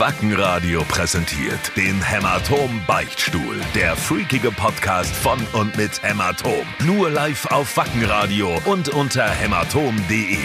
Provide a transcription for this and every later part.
Wackenradio präsentiert den Hämatom Beichtstuhl. Der freakige Podcast von und mit Hämatom. Nur live auf Wackenradio und unter hämatom.de.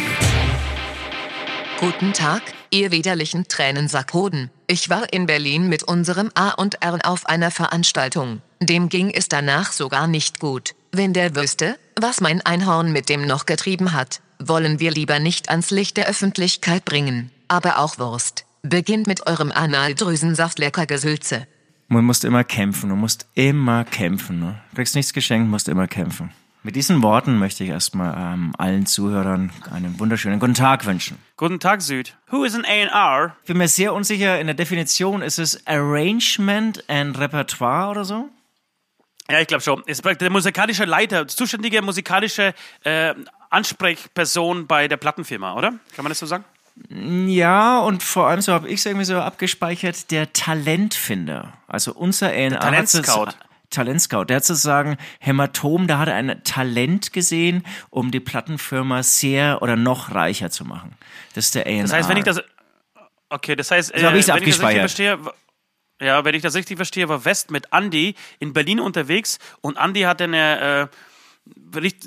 Guten Tag, ihr widerlichen Tränensackhoden. Ich war in Berlin mit unserem A und R auf einer Veranstaltung. Dem ging es danach sogar nicht gut. Wenn der wüsste, was mein Einhorn mit dem noch getrieben hat, wollen wir lieber nicht ans Licht der Öffentlichkeit bringen. Aber auch Wurst. Beginnt mit eurem Analdrüsensaft lecker Gesülze. Man muss immer kämpfen, du musst immer kämpfen. Ne? Du kriegst nichts geschenkt, musst immer kämpfen. Mit diesen Worten möchte ich erstmal ähm, allen Zuhörern einen wunderschönen guten Tag wünschen. Guten Tag, Süd. Who is an A&R? Ich bin mir sehr unsicher, in der Definition ist es Arrangement and Repertoire oder so? Ja, ich glaube schon. Es ist der musikalische Leiter, zuständige musikalische äh, Ansprechperson bei der Plattenfirma, oder? Kann man das so sagen? Ja, und vor allem so habe ich es irgendwie so abgespeichert, der Talentfinder. Also unser A&R Talentscout. Talentscout. Der hat sozusagen Hämatom, da hat er ein Talent gesehen, um die Plattenfirma sehr oder noch reicher zu machen. Das ist der A&R. Das heißt, wenn ich das Okay, das heißt, So ich's wenn ich das richtig verstehe, ja, wenn ich das richtig verstehe, war West mit Andy in Berlin unterwegs und Andy hatte eine äh,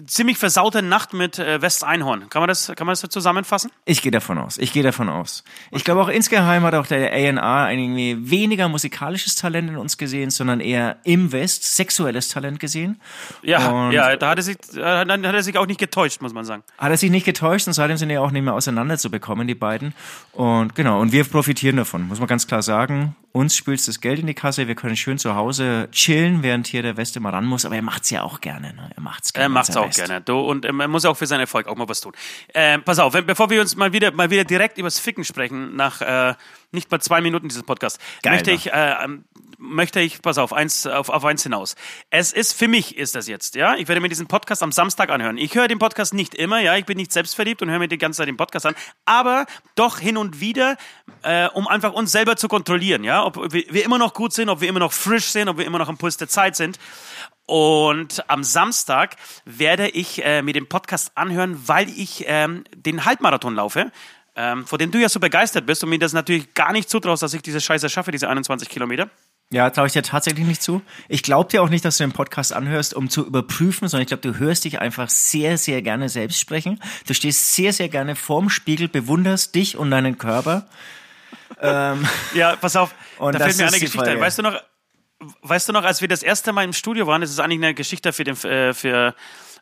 ziemlich versaute Nacht mit äh, West Einhorn. Kann man das, kann man das so zusammenfassen? Ich gehe davon aus. Ich gehe davon aus. Ich glaube auch insgeheim hat auch der A&R ein irgendwie weniger musikalisches Talent in uns gesehen, sondern eher im West sexuelles Talent gesehen. Ja, Und- ja, da hat er sich, äh, dann hat er sich auch nicht getäuscht, muss man sagen. Hat er sich nicht getäuscht und seitdem sind ja auch nicht mehr auseinanderzubekommen, die beiden. Und genau, und wir profitieren davon, muss man ganz klar sagen. Uns spült das Geld in die Kasse, wir können schön zu Hause chillen, während hier der West immer ran muss, aber er macht's ja auch gerne, ne? Er macht's gerne. Er macht's auch West. gerne. Du, und ähm, er muss auch für seinen Erfolg auch mal was tun. Ähm, pass auf, wenn, bevor wir uns mal wieder, mal wieder direkt übers Ficken sprechen, nach äh, nicht mal zwei Minuten dieses Podcast, Geil, möchte ne? ich, äh, ähm, möchte ich, pass auf, eins, auf, auf eins hinaus. Es ist, für mich ist das jetzt, ja, ich werde mir diesen Podcast am Samstag anhören. Ich höre den Podcast nicht immer, ja, ich bin nicht selbstverliebt und höre mir die ganze Zeit den Podcast an, aber doch hin und wieder, äh, um einfach uns selber zu kontrollieren, ja, ob wir, wir immer noch gut sind, ob wir immer noch frisch sind, ob wir immer noch am Puls der Zeit sind. Und am Samstag werde ich äh, mir den Podcast anhören, weil ich ähm, den Halbmarathon laufe, ähm, vor dem du ja so begeistert bist und mir das natürlich gar nicht zutraust, dass ich diese Scheiße schaffe, diese 21 Kilometer. Ja, traue ich dir tatsächlich nicht zu. Ich glaube dir auch nicht, dass du den Podcast anhörst, um zu überprüfen, sondern ich glaube, du hörst dich einfach sehr, sehr gerne selbst sprechen. Du stehst sehr, sehr gerne vorm Spiegel, bewunderst dich und deinen Körper. Ja, pass auf, Und da fällt mir eine Geschichte ein. Weißt du noch, weißt du noch, als wir das erste Mal im Studio waren, das ist eigentlich eine Geschichte für den äh, für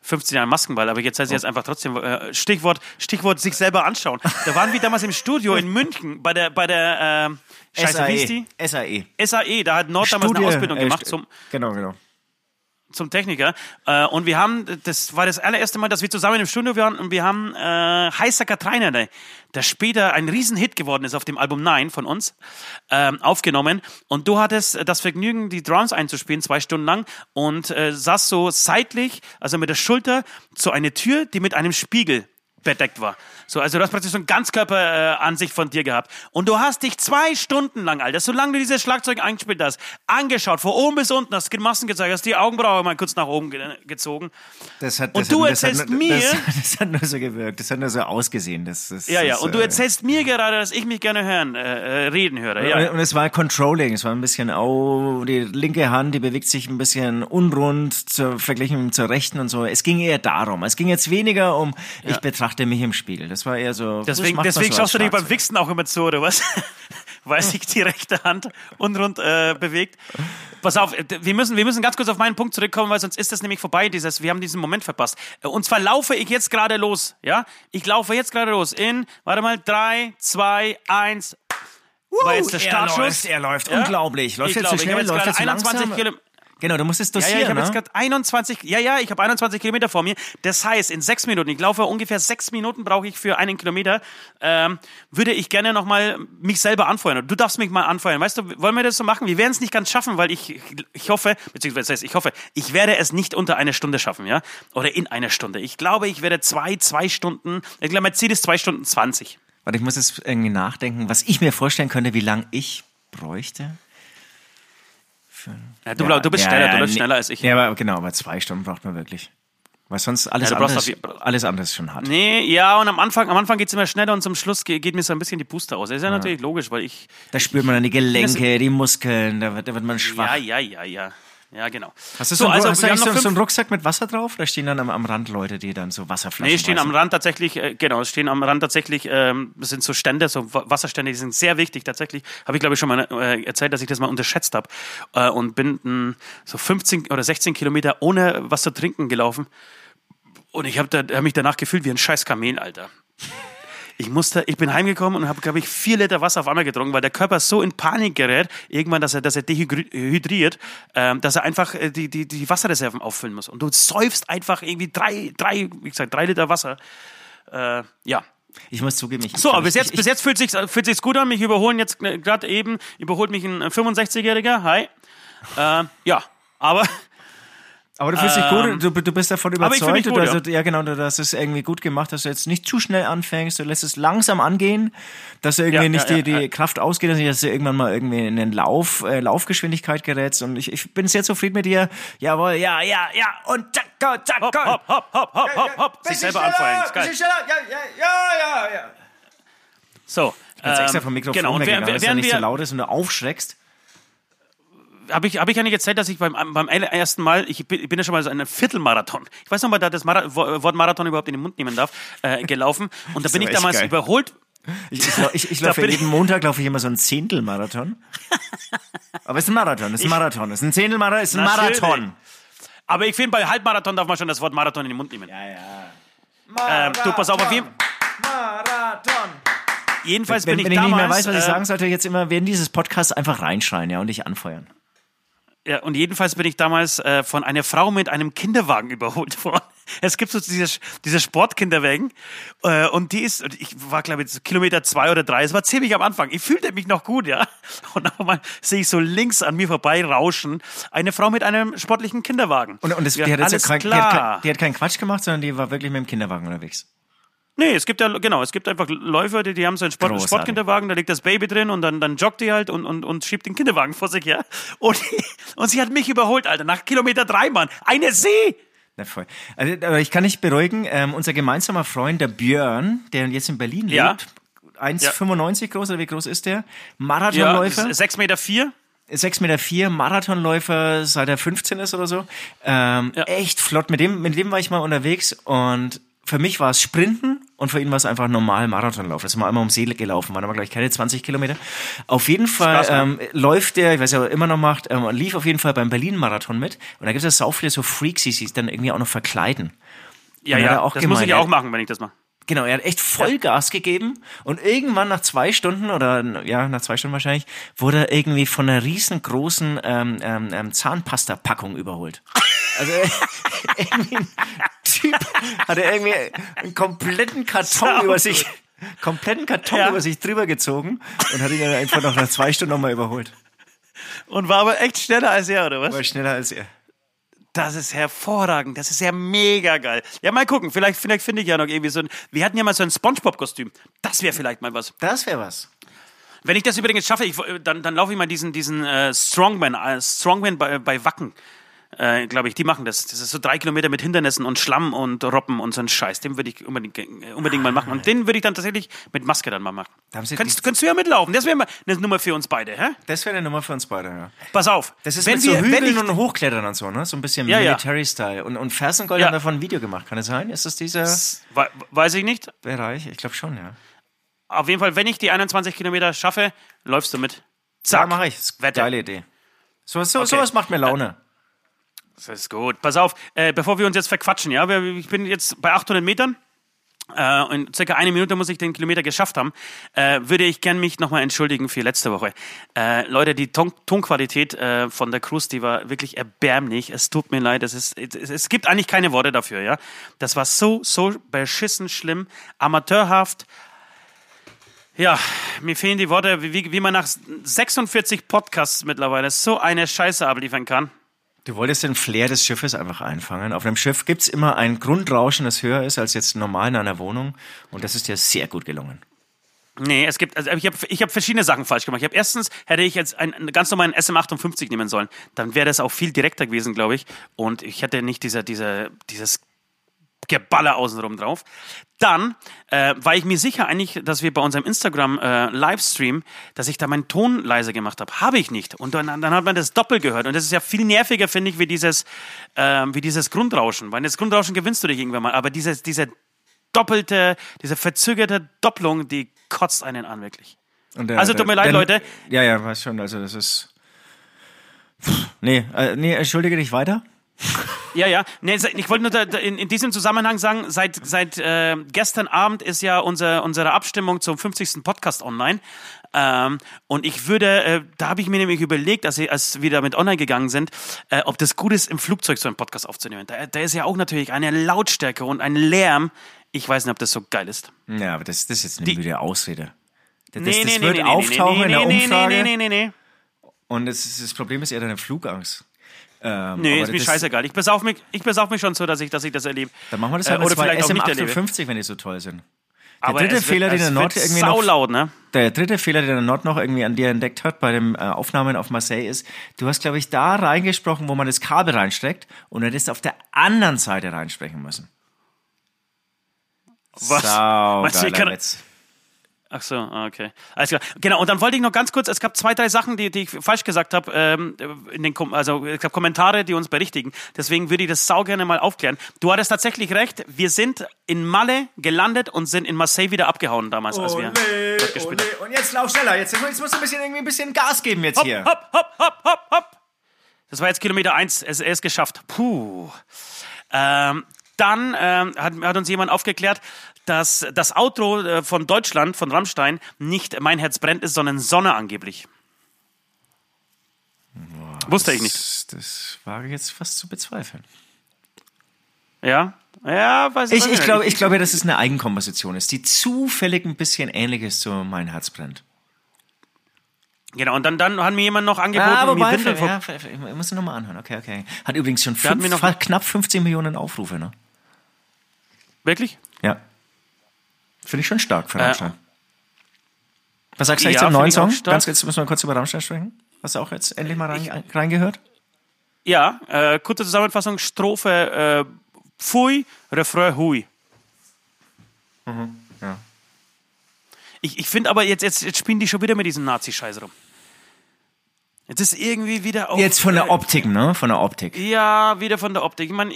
15 Jahre Maskenball, aber jetzt heißt es jetzt einfach trotzdem äh, Stichwort Stichwort sich selber anschauen. Da waren wir damals im Studio in München bei der bei der äh, Scheiße, wie ist die? SAE. SAE, da hat Nord damals eine Ausbildung äh, gemacht zum Genau, genau. Zum Techniker. Äh, und wir haben, das war das allererste Mal, dass wir zusammen im Studio waren und wir haben äh, Heißer Katrainer, der, später ein Riesenhit geworden ist auf dem Album Nine von uns, ähm, aufgenommen. Und du hattest das Vergnügen, die Drums einzuspielen, zwei Stunden lang und äh, saß so seitlich, also mit der Schulter, zu einer Tür, die mit einem Spiegel bedeckt war. So, also du hast praktisch so eine Ganzkörperansicht äh, von dir gehabt. Und du hast dich zwei Stunden lang, Alter, solange du dieses Schlagzeug eingespielt hast, angeschaut, von oben bis unten, hast Grimassen gezeigt, hast die Augenbraue mal kurz nach oben ge gezogen. Das hat, Und das du hat, das erzählst hat, mir- Das, das hat nur so gewirkt, das hat nur so ausgesehen. Das, das, Ja, ja, das, und du äh, erzählst mir gerade, dass ich mich gerne hören, äh, äh, reden höre. Und, Ja. und es war Controlling, es war ein bisschen, oh, die linke Hand, die bewegt sich ein bisschen unrund zur, verglichen zur rechten und so. Es ging eher darum. Es ging jetzt weniger um, ich betrachte mich im Spiegel. Das war eher so. Deswegen, macht deswegen so schaust du dich beim. Wichsen auch immer zu, oder was? Weil sich die rechte Hand unrund äh, bewegt. Pass auf, wir müssen, wir müssen ganz kurz auf meinen Punkt zurückkommen, weil sonst ist das nämlich vorbei, dieses, wir haben diesen Moment verpasst. Äh, Und zwar laufe ich jetzt gerade los, ja? Ich laufe jetzt gerade los in, warte mal, drei, zwei, eins. War jetzt der er Startschuss. läuft, er läuft. Ja? Unglaublich. Läuft Ich jetzt glaube, zu ich habe schnell, jetzt läuft gerade jetzt zu 21 langsam. Kilometer. Genau, du musst es Ja, ja, ich dosieren, habe jetzt ne? gerade 21, ja, ja, ich habe 21 Kilometer vor mir. Das heißt, in sechs Minuten, ich laufe ungefähr sechs Minuten brauche ich für einen Kilometer, ähm, würde ich gerne nochmal mich selber anfeuern. Du darfst mich mal anfeuern. Weißt du, wollen wir das so machen? Wir werden es nicht ganz schaffen, weil ich, ich hoffe, beziehungsweise das heißt, ich hoffe, ich werde es nicht unter einer Stunde schaffen, ja? Oder in einer Stunde. Ich glaube, ich werde zwei, zwei Stunden, ich glaube, mein Ziel ist zwei Stunden 20. Warte, ich muss jetzt irgendwie nachdenken, was ich mir vorstellen könnte, wie lang ich bräuchte. Ja, du, du bist schneller, du läufst nee. schneller als ich. Ja, aber genau, aber zwei Stunden braucht man wirklich. Weil sonst alles, Ja, anderes, alles anderes schon hat. Nee, ja, und am Anfang, am Anfang geht's immer schneller und zum Schluss ge- geht mir so ein bisschen die Puste aus. Das ist ja, natürlich logisch, weil ich. Da spürt man dann die Gelenke, die Muskeln, da wird, da wird man schwach. Ja, ja, ja, ja. Ja, genau. Hast du so, einen, also, hast du so, noch so einen Rucksack mit Wasser drauf? Da stehen dann am, am Rand Leute, die dann so Wasserflaschen Nee, stehen am. Rand tatsächlich, äh, genau, stehen am Rand tatsächlich, ähm, das sind so Stände, so Wa- Wasserstände, die sind sehr wichtig tatsächlich. Habe ich, glaube ich, schon mal äh, erzählt, dass ich das mal unterschätzt habe. Äh, und bin mh, so 15 oder 16 Kilometer ohne was zu trinken gelaufen. Und ich habe da, hab mich danach gefühlt wie ein scheiß Kamel, Alter. Ich musste, ich bin heimgekommen und habe, glaube ich, vier Liter Wasser auf einmal getrunken, weil der Körper so in Panik gerät, irgendwann, dass er, dass er dehydriert, ähm, dass er einfach äh, die, die, die Wasserreserven auffüllen muss. Und du säufst einfach irgendwie drei, drei, wie gesagt, drei Liter Wasser. Äh, ja. Ich muss zugeben, ich. So, aber bis jetzt, ich, bis jetzt fühlt sich fühlt sich's gut an. Mich überholen jetzt äh, gerade eben, überholt mich ein 65-Jähriger. Hi. Äh, ja, aber Aber du fühlst dich gut, du, du bist davon Ähm, überzeugt. gut, also, ja. genau, du hast es irgendwie gut gemacht, dass du jetzt nicht zu schnell anfängst, du lässt es langsam angehen, dass du irgendwie Ja, nicht ja, die, ja, die ja. Kraft ausgeht, dass du irgendwann mal irgendwie in den Lauf, äh, Laufgeschwindigkeit gerätst. Und ich, ich bin sehr zufrieden mit dir. Jawohl, ja, ja, ja. Und zack, zack, zack. hopp, hopp, hopp, hopp, hopp, hopp, hopp. Sich selber. Ist geil. Ja, ja, ja, ja, ja. So. Ich bin jetzt extra ähm, vom Mikrofon genau, weggegangen, dass er nicht so laut ist und du aufschreckst. Habe ich, hab ich ja nicht erzählt, dass ich beim, beim ersten Mal, ich bin, ich bin ja schon mal so einen Viertelmarathon, ich weiß noch mal, da das Mara Wort Marathon überhaupt in den Mund nehmen darf, äh, gelaufen. Und da bin ich damals geil. überholt. Ich, ich, ich, ich laufe jeden Montag laufe ich immer so einen Zehntelmarathon. Aber es ist ein Marathon, es ist ein Marathon, es ist ein Zehntelmarathon, es ist ein. Marathon. Aber ich finde, bei Halbmarathon darf man schon das Wort Marathon in den Mund nehmen. Ja, ja. Ähm, du, pass auf, auf jeden, Marathon. jedenfalls Wenn, bin wenn ich ich nicht damals. mehr weiß, was ich äh, sagen sollte, jetzt immer während dieses Podcasts einfach reinschreien, ja, und dich anfeuern. Ja, und jedenfalls bin ich damals äh, von einer Frau mit einem Kinderwagen überholt worden. Es gibt so diese, diese Sportkinderwagen äh, und die ist, ich war glaube ich Kilometer zwei oder drei, es war ziemlich am Anfang. Ich fühlte mich noch gut, ja. Und auf einmal sehe ich so links an mir vorbei rauschen eine Frau mit einem sportlichen Kinderwagen. Und, und das, ja, die, hat jetzt alles kein, die, klar. hat, die hat keinen Quatsch gemacht, sondern die war wirklich mit dem Kinderwagen unterwegs. Nee, es gibt ja, genau, es gibt einfach Läufer, die, die haben so einen Sport, Großartig. Sportkinderwagen, da liegt das Baby drin und dann, dann joggt die halt und, und, und schiebt den Kinderwagen vor sich her. Und, und sie hat mich überholt, Alter, nach Kilometer drei, Mann. Eine See! Na voll. Also, aber ich kann dich beruhigen, ähm, unser gemeinsamer Freund, der Björn, der jetzt in Berlin Ja. lebt, 1,95 groß oder wie groß ist der? Ja, Marathonläufer. sechs Meter vier. 6,4 Meter, vier, Marathonläufer, seit er 15 ist oder so. Ähm, Ja. Echt flott. Mit dem, mit dem war ich mal unterwegs und für mich war es Sprinten und für ihn war es einfach normal Marathonlauf. Das sind wir einmal um See gelaufen, waren aber gleich keine 20 Kilometer. Auf jeden Fall ähm, läuft der, ich weiß ja, ob er immer noch macht, ähm, lief auf jeden Fall beim Berlin-Marathon mit. Und da gibt es ja sau viele so Freaks, die sich dann irgendwie auch noch verkleiden. Ja, ja, auch das muss ich gemeint, auch machen, wenn ich das mache. Genau, er hat echt Vollgas gegeben und irgendwann nach zwei Stunden oder ja, nach zwei Stunden wahrscheinlich, wurde er irgendwie von einer riesengroßen ähm, ähm, ähm, Zahnpasta-Packung überholt. Also irgendwie hat er irgendwie einen kompletten Karton Sau über sich, kompletten Karton Ja. über sich drüber gezogen und hat ihn dann einfach noch nach zwei Stunden nochmal überholt. Und war aber echt schneller als er, oder was? War schneller als er. Das ist hervorragend. Das ist ja mega geil. Ja, mal gucken. Vielleicht, vielleicht finde ich ja noch irgendwie so ein. Wir hatten ja mal so ein Spongebob-Kostüm. Das wäre vielleicht mal was. Das wäre was. Wenn ich das übrigens schaffe, ich, dann, dann laufe ich mal diesen, diesen äh, Strongman, äh, Strongman bei, bei Wacken. Äh, glaube ich, die machen das. Das ist so drei Kilometer mit Hindernissen und Schlamm und Robben und so ein Scheiß. Den würde ich unbedingt, unbedingt mal machen. Und den würde ich dann tatsächlich mit Maske dann mal machen. Da Kannst, kannst du ja mitlaufen. Das wäre mal eine Nummer für uns beide, hä? Das wäre eine Nummer für uns beide, ja. Pass auf. Das ist wenn mit wir, so Hügeln ich, und Hochklettern und so, ne? So ein bisschen Ja. Military-Style. Und, und Fersengold Ja. haben davon ein Video gemacht, kann es sein? Ist das dieser We- Weiß ich nicht. Bereich? Ich glaube schon, ja. Auf jeden Fall, wenn ich die 21 Kilometer schaffe, läufst du mit. Zack. Ja, mache ich. Das Wette. geile Idee. So, so, Okay. Sowas macht mir Laune. Das ist gut. Pass auf, äh, bevor wir uns jetzt verquatschen, ja, ich bin jetzt bei 800 Metern. Äh, in circa eine Minute muss ich den Kilometer geschafft haben. Äh, würde ich gern mich nochmal entschuldigen für letzte Woche. Äh, Leute, die Ton Tonqualität äh, von der Cruise, die war wirklich erbärmlich. Es tut mir leid. Es, ist, es, es gibt eigentlich keine Worte dafür, ja. Das war so, so beschissen schlimm, amateurhaft. Ja, mir fehlen die Worte, wie, wie man nach 46 Podcasts mittlerweile so eine Scheiße abliefern kann. Du wolltest den Flair des Schiffes einfach einfangen. Auf einem Schiff gibt's immer ein Grundrauschen, das höher ist als jetzt normal in einer Wohnung. Und das ist dir sehr gut gelungen. Nee, es gibt, also ich habe ich hab verschiedene Sachen falsch gemacht. Ich habe erstens, hätte ich jetzt einen, einen ganz normalen SM58 nehmen sollen, dann wäre das auch viel direkter gewesen, glaube ich. Und ich hätte nicht dieser, dieser, dieses Geballer außenrum drauf. Dann äh, war ich mir sicher eigentlich, dass wir bei unserem Instagram äh, Livestream, dass ich da meinen Ton leiser gemacht habe. Habe ich nicht. Und dann, dann hat man das doppelt gehört. Und das ist ja viel nerviger, finde ich, wie dieses, äh, wie dieses Grundrauschen. Weil das Grundrauschen gewinnst du dich irgendwann mal. Aber dieses, diese doppelte, diese verzögerte Doppelung, die kotzt einen an, wirklich. Der, also tut mir leid, der, Leute. Ja, ja, weiß schon. Also das ist. Pff, nee, äh, nee, entschuldige dich weiter. Ja, ja. Nee, ich wollte nur da, in, in, diesem Zusammenhang sagen, seit, seit äh, gestern Abend ist ja unser, unsere Abstimmung zum 50. Podcast online. Ähm, und ich würde, äh, da habe ich mir nämlich überlegt, als, ich, als wir damit online gegangen sind, äh, ob das gut ist, im Flugzeug so einen Podcast aufzunehmen. Da, da ist ja auch natürlich eine Lautstärke und ein Lärm. Ich weiß nicht, ob das so geil ist. Ja, aber das, das ist jetzt eine Die- müde Ausrede. Das, Nee, das nee, nee, wird nee, auftauchen in der Umfrage. Nee, nee, nee, nee, nee. Und das, das Problem ist eher deine Flugangst. Ähm, Nee, ist mir scheißegal. Ich besauf mich, ich besauf mich schon so, dass ich, dass ich das erlebe. Dann machen wir das Äh, halt mit oder vielleicht auch nicht erlebe. SM58, wenn die so toll sind. Der Aber dritte es Fehler, wird, den der Nord wird irgendwie noch, saulaut, ne? der dritte Fehler, den der Nord noch irgendwie an dir entdeckt hat bei den äh, Aufnahmen auf Marseille ist, du hast, glaube ich, da reingesprochen, wo man das Kabel reinsteckt und du hättest auf der anderen Seite reinsprechen müssen. Was? Sau Meinst du, ich kann- Witz. Ach so, ah, okay. Alles klar. Genau, und dann wollte ich noch ganz kurz, es gab zwei, drei Sachen, die, die ich falsch gesagt habe, ähm, in den Kom also es gab Kommentare, die uns berichtigen. Deswegen würde ich das sau gerne mal aufklären. Du hattest tatsächlich recht, wir sind in Malle gelandet und sind in Marseille wieder abgehauen damals, als wir dort gespielt haben. Und jetzt lauf schneller, jetzt, jetzt musst du ein bisschen, irgendwie ein bisschen Gas geben jetzt Hopp, hier. hopp, hopp, hopp, hopp, hopp. Das war jetzt Kilometer eins. Es, er ist geschafft. Puh. Ähm, dann ähm, hat, hat uns jemand aufgeklärt, dass das Outro äh, von Deutschland, von Rammstein, nicht Mein Herz brennt ist, sondern Sonne angeblich. Wusste ich nicht. Das, wage ich jetzt fast zu bezweifeln. Ja? Ja, weiß Ich, ich, nicht. glaube, ich glaube, dass es eine Eigenkomposition ist, die zufällig ein bisschen ähnlich ist zu Mein Herz brennt. Genau, und dann, dann hat mir jemand noch angeboten, Ah, mir wobei, Windel ja, ich muss nochmal anhören. Okay, okay. Hat übrigens schon Der hat fünf, mir noch- knapp 15 Millionen Aufrufe, ne? Wirklich? Finde ich schon stark für Äh, Rammstein. Was sagst du ja, zum finde neuen Song? Ganz kurz müssen wir kurz über Rammstein sprechen. Hast du auch jetzt endlich mal rein, reingehört? Ja, äh, kurze Zusammenfassung, Strophe äh, Pfui, Refrain Hui. ja. Ich, ich finde aber, jetzt, jetzt, jetzt spielen die schon wieder mit diesem Nazi-Scheiß rum. Jetzt ist irgendwie wieder auch. Jetzt von der äh, Optik, ne? Von der Optik. Ja, wieder von der Optik. Ich meine,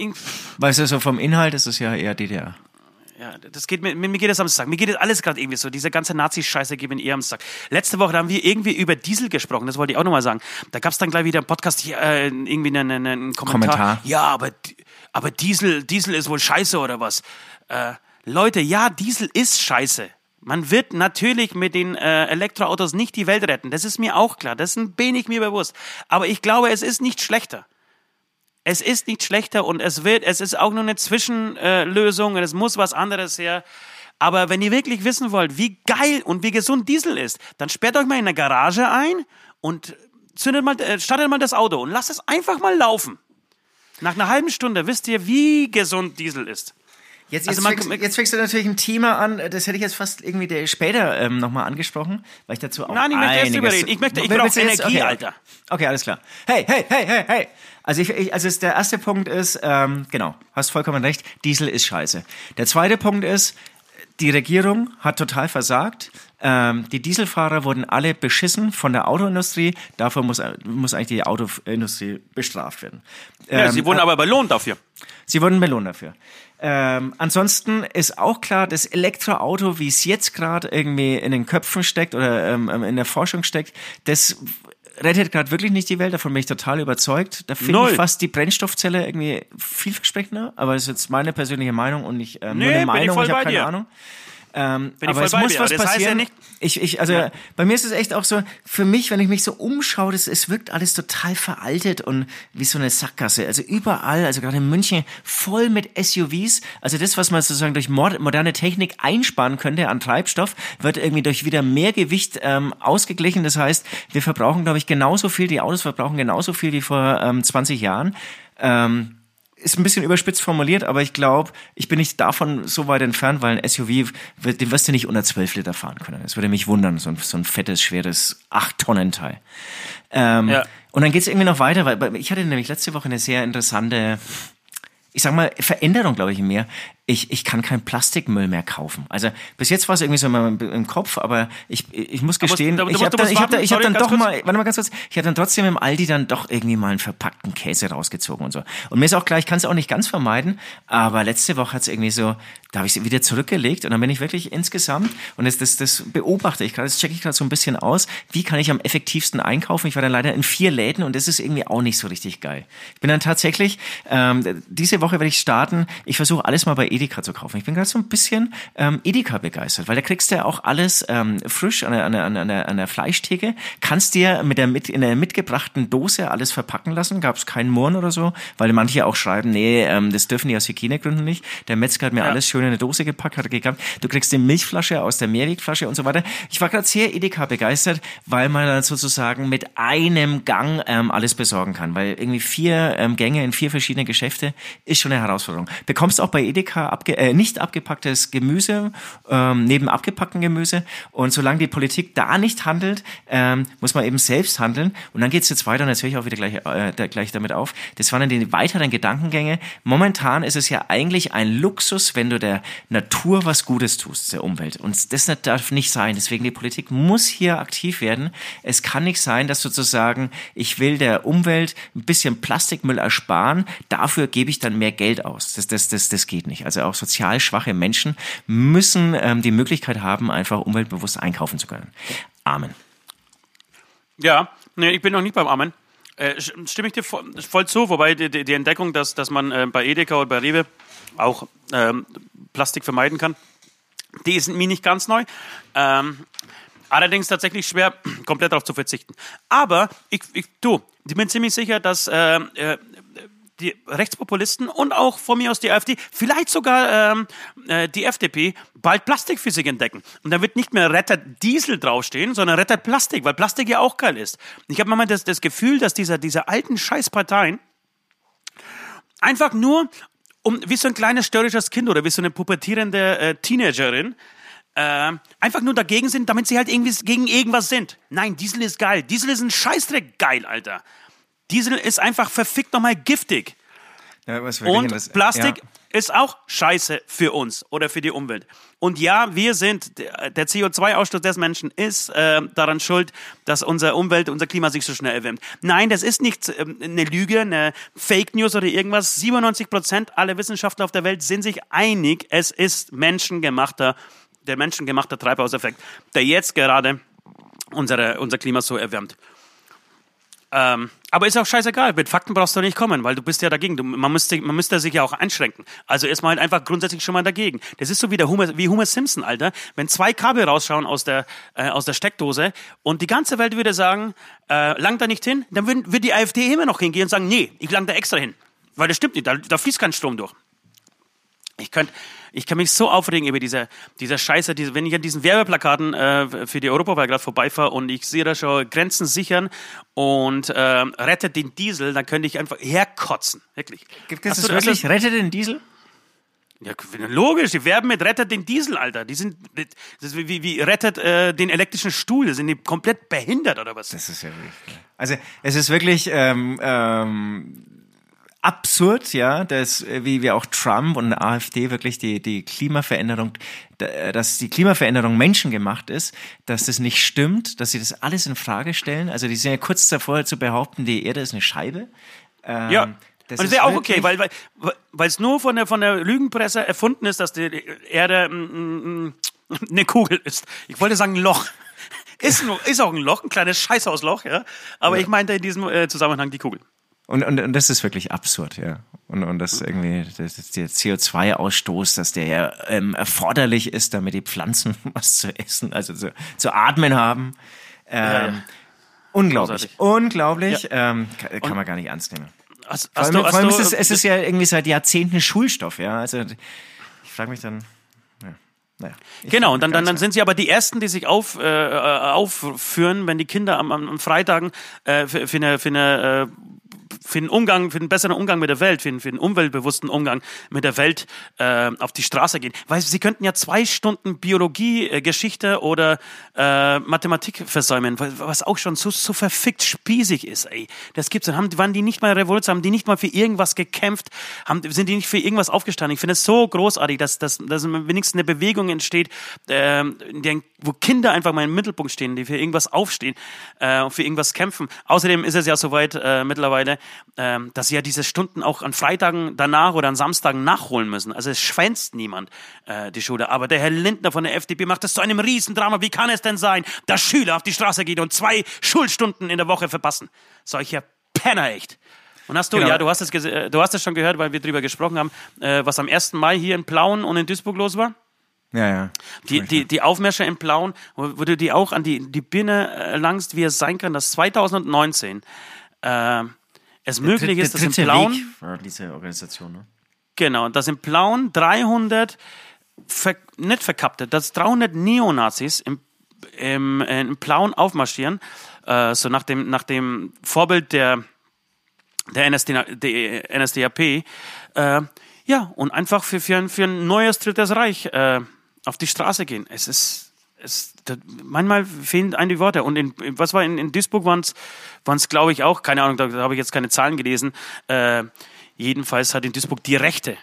Weißt du, so vom Inhalt ist es ja eher DDR. Ja, das geht mir, mir geht das am Sack. Mir geht das alles gerade irgendwie so. Diese ganze Nazi-Scheiße geht mir eher am Sack. Letzte Woche haben wir irgendwie über Diesel gesprochen, das wollte ich auch nochmal sagen. Da gab es dann gleich wieder im Podcast hier, äh, irgendwie einen, einen, einen Kommentar. Kommentar. Ja, aber, aber Diesel, Diesel ist wohl scheiße oder was? Äh, Leute, ja, Diesel ist scheiße. Man wird natürlich mit den äh, Elektroautos nicht die Welt retten. Das ist mir auch klar. Das bin ich mir bewusst. Aber ich glaube, es ist nicht schlechter. Es ist nicht schlechter und es wird, es ist auch nur eine Zwischenlösung und es muss was anderes her. Aber wenn ihr wirklich wissen wollt, wie geil und wie gesund Diesel ist, dann sperrt euch mal in der Garage ein und zündet mal, äh, startet mal das Auto und lasst es einfach mal laufen. Nach einer halben Stunde wisst ihr, wie gesund Diesel ist. Jetzt, Also jetzt, fängst, jetzt fängst du natürlich ein Thema an, das hätte ich jetzt fast irgendwie der, später ähm, nochmal angesprochen, weil ich dazu auch Nein, ich möchte erst drüber reden. Ich möchte- ich Willst brauch du jetzt- Energie, okay. Alter. Okay, alles klar. Hey, hey, hey, hey, hey. Also, ich, ich, also der erste Punkt ist, ähm, genau, hast vollkommen recht, Diesel ist scheiße. Der zweite Punkt ist, die Regierung hat total versagt. Ähm, die Dieselfahrer wurden alle beschissen von der Autoindustrie. Dafür muss, muss eigentlich die Autoindustrie bestraft werden. Ja, Ähm, sie wurden aber belohnt dafür. Sie wurden belohnt dafür. Ähm, ansonsten ist auch klar, das Elektroauto, wie es jetzt gerade irgendwie in den Köpfen steckt oder ähm, in der Forschung steckt, das rettet gerade wirklich nicht die Welt. Davon bin ich total überzeugt. Da finde ich fast die Brennstoffzelle irgendwie vielversprechender. Aber das ist jetzt meine persönliche Meinung und nicht ähm, Nee, nur eine ich Meinung. voll Ich habe keine dir. Ahnung. Ähm, aber es muss was Aber das heißt ja passieren. ich, ich, also bei mir ist es echt auch so, für mich, wenn ich mich so umschaue, das, es wirkt alles total veraltet und wie so eine Sackgasse. Also überall, also gerade in München, voll mit SUVs. Also das, was man sozusagen durch mod- moderne Technik einsparen könnte an Treibstoff, wird irgendwie durch wieder mehr Gewicht ähm, ausgeglichen. Das heißt, wir verbrauchen, glaube ich, genauso viel, die Autos verbrauchen genauso viel wie vor ähm, 20 Jahren. Ähm, ist ein bisschen überspitzt formuliert, aber ich glaube, ich bin nicht davon so weit entfernt, weil ein SUV, den wirst du nicht unter 12 Liter fahren können. Das würde mich wundern, so ein, so ein fettes, schweres 8-Tonnen-Teil. Ähm, Ja. Und dann geht's irgendwie noch weiter, weil weil ich hatte nämlich letzte Woche eine sehr interessante, ich sag mal, Veränderung, glaube ich, mehr. Ich, ich kann keinen Plastikmüll mehr kaufen. Also bis jetzt war es irgendwie so im Kopf, aber ich, ich muss gestehen, du musst- ich habe dann, ich hab dann, ich hab dann doch kurz. mal, warte mal ganz kurz, ich habe dann trotzdem im Aldi dann doch irgendwie mal einen verpackten Käse rausgezogen und so. Und mir ist auch klar, ich kann es auch nicht ganz vermeiden, aber letzte Woche hat es irgendwie so, da habe ich es wieder zurückgelegt und dann bin ich wirklich insgesamt, und das, das, das beobachte ich gerade, das checke ich gerade so ein bisschen aus, wie kann ich am effektivsten einkaufen. Ich war dann leider in vier Läden und das ist irgendwie auch nicht so richtig geil. Ich bin dann tatsächlich, ähm, diese Woche werde ich starten, ich versuche alles mal bei Edeka zu kaufen. Ich bin gerade so ein bisschen ähm, Edeka begeistert, weil da kriegst du ja auch alles ähm, frisch an der, an, der, an, der, an der Fleischtheke, kannst dir mit der mit, in der mitgebrachten Dose alles verpacken lassen, gab es keinen Murren oder so, weil manche auch schreiben, nee, ähm, das dürfen die aus Hygienegründen nicht. Der Metzger hat mir alles schön in eine Dose gepackt, hat gehabt. Du kriegst die Milchflasche aus der Mehrwegflasche und so weiter. Ich war gerade sehr Edeka begeistert, weil man dann sozusagen mit einem Gang ähm, alles besorgen kann, weil irgendwie vier ähm, Gänge in vier verschiedene Geschäfte ist schon eine Herausforderung. Bekommst auch bei Edeka abge äh, nicht abgepacktes Gemüse ähm, neben abgepackten Gemüse und solange die Politik da nicht handelt, ähm, muss man eben selbst handeln und dann weiter und jetzt höre ich auch wieder gleich, äh, da, gleich damit auf. Das waren dann die weiteren Gedankengänge. Momentan ist es ja eigentlich ein Luxus, wenn du der Natur was Gutes tust, der Umwelt. Und das darf nicht sein. Deswegen die Politik muss hier aktiv werden. Es kann nicht sein, dass sozusagen ich will der Umwelt ein bisschen Plastikmüll ersparen, dafür gebe ich dann mehr Geld aus. Das, das, das, das geht nicht. Also auch sozial schwache Menschen müssen ähm, die Möglichkeit haben, einfach umweltbewusst einkaufen zu können. Amen. Ja, nee, ich bin noch nicht beim Amen. Äh, stimme ich dir voll, voll zu, wobei die, die, die Entdeckung, dass, dass man äh, bei Edeka oder bei Rewe auch ähm, Plastik vermeiden kann, die ist mir nicht ganz neu. Ähm, allerdings tatsächlich schwer, komplett darauf zu verzichten. Aber ich, ich du, ich bin ziemlich sicher, dass äh, äh, die Rechtspopulisten und auch von mir aus die AfD, vielleicht sogar ähm, äh, die FDP, bald Plastikphysik entdecken. Und da wird nicht mehr rettet Diesel draufstehen, sondern rettet Plastik, weil Plastik ja auch geil ist. Ich habe manchmal das, das Gefühl, dass diese, diese alten Scheißparteien einfach nur, um wie so ein kleines störrisches Kind oder wie so eine pubertierende äh, Teenagerin, äh, einfach nur dagegen sind, damit sie halt irgendwie gegen irgendwas sind. Nein, Diesel ist geil. Diesel ist ein Scheißdreck geil, Alter. Diesel ist einfach verfickt nochmal giftig. Ja, was Und Plastik ist auch scheiße für uns oder für die Umwelt. Und ja, wir sind, der der CO2-Ausstoß des Menschen ist äh, daran schuld, dass unsere Umwelt, unser Klima sich so schnell erwärmt. Nein, das ist nicht ähm, eine Lüge, eine Fake News oder irgendwas. 97 Prozent aller Wissenschaftler auf der Welt sind sich einig, es ist menschengemachter, der menschengemachte Treibhauseffekt, der jetzt gerade unsere, unser Klima so erwärmt. Ähm, aber ist auch scheißegal, mit Fakten brauchst du nicht kommen, weil du bist ja dagegen. Du, man, müsste, man müsste sich ja auch einschränken. Also erstmal halt einfach grundsätzlich schon mal dagegen. Das ist so wie der Homer, wie Homer Simpson, Alter. Wenn zwei Kabel rausschauen aus der, äh, aus der Steckdose und die ganze Welt würde sagen, äh, lang da nicht hin, dann würde würd die AfD immer noch hingehen und sagen, nee, ich lang da extra hin. Weil das stimmt nicht, da, da fließt kein Strom durch. Ich könnte, ich kann mich so aufregen über diese, diese Scheiße, diese, wenn ich an diesen Werbeplakaten äh, für die Europawahl gerade vorbeifahre und ich sehe da schon Grenzen sichern und äh, rettet den Diesel, dann könnte ich einfach herkotzen. Wirklich. Gibt es du- wirklich? Rettet den Diesel? Ja, logisch, die werben mit rettet den Diesel, Alter. Die sind, das wie, wie, wie rettet äh, den elektrischen Stuhl. Sind die komplett behindert oder was? Das ist ja wirklich. Also es ist wirklich ähm, ähm, absurd, ja, dass äh, wie wir auch Trump und AfD wirklich die die Klimaveränderung, dass die Klimaveränderung menschengemacht ist, dass das nicht stimmt, dass sie das alles in Frage stellen. Also die sind ja kurz davor zu behaupten, die Erde ist eine Scheibe. Ähm, Ja. das und das ist wäre auch okay, weil weil weil es nur von der von der Lügenpresse erfunden ist, dass die Erde mm, mm, mm, eine Kugel ist. Ich wollte sagen ein Loch. Ist, ein, ist auch ein Loch, ein kleines Scheißhausloch, ja. Aber ich meinte in diesem äh, Zusammenhang die Kugel. Und, und, und das ist wirklich absurd, ja. Und, und das irgendwie, das ist der CO2-Ausstoß, dass der ja ähm, erforderlich ist, damit die Pflanzen was zu essen, also zu, zu atmen haben. Ähm, ja. Unglaublich, Großartig. unglaublich, ähm, kann, kann man gar nicht ernst nehmen. Hast, Vor hast allem, du, hast vor allem du, ist es, es ist ja irgendwie seit Jahrzehnten Schulstoff, ja. Also ich frage mich dann, ja, naja. Genau, und dann, dann, dann sind sie aber die Ersten, die sich auf, äh, äh, aufführen, wenn die Kinder am, am am Freitagen äh, für, für eine, für eine äh, für den Umgang, für den besseren Umgang mit der Welt, für den, für den umweltbewussten Umgang mit der Welt äh, auf die Straße gehen. Weil sie könnten ja zwei Stunden Biologie, äh, Geschichte oder äh, Mathematik versäumen, was auch schon so, so verfickt spießig ist. Ey, das gibt's. Dann haben, waren die nicht mal Revolution, haben die nicht mal für irgendwas gekämpft, haben, sind die nicht für irgendwas aufgestanden. Ich finde es so großartig, dass, dass, dass wenigstens eine Bewegung entsteht, äh, der, wo Kinder einfach mal im Mittelpunkt stehen, die für irgendwas aufstehen, äh, für irgendwas kämpfen. Außerdem ist es ja soweit äh, mittlerweile, äh, dass sie ja diese Stunden auch an Freitagen danach oder an Samstagen nachholen müssen. Also es schwänzt niemand äh, die Schule. Aber der Herr Lindner von der FDP macht das zu einem Riesendrama. Wie kann es denn sein, dass Schüler auf die Straße gehen und zwei Schulstunden in der Woche verpassen? Solcher Penner echt. Und hast du, genau. ja, du hast es, äh, du hast es schon gehört, weil wir drüber gesprochen haben, äh, was am 1. Mai hier in Plauen und in Duisburg los war? Ja, ja. Die, die, die Aufmärsche in Plauen, wo, wo, du die auch an die, die Birne äh, langst, wie es sein kann, dass 2019 äh, es der möglich ist, dass in Plauen. Weg diese Organisation, ne? Genau, dass in Plauen 300, ver, nicht verkappte, dass 300 Neonazis im, im, in Plauen aufmarschieren, äh, so nach dem, nach dem Vorbild der, der, NSD, der NSDAP, äh, ja, und einfach für, für, ein, für ein neues Drittes Reich äh, auf die Straße gehen. Es ist, es, da, manchmal fehlen einem die Worte. Und in, was war in, in Duisburg waren es, glaube ich, auch, keine Ahnung, da, da habe ich jetzt keine Zahlen gelesen. Äh, jedenfalls hat in Duisburg die Rechte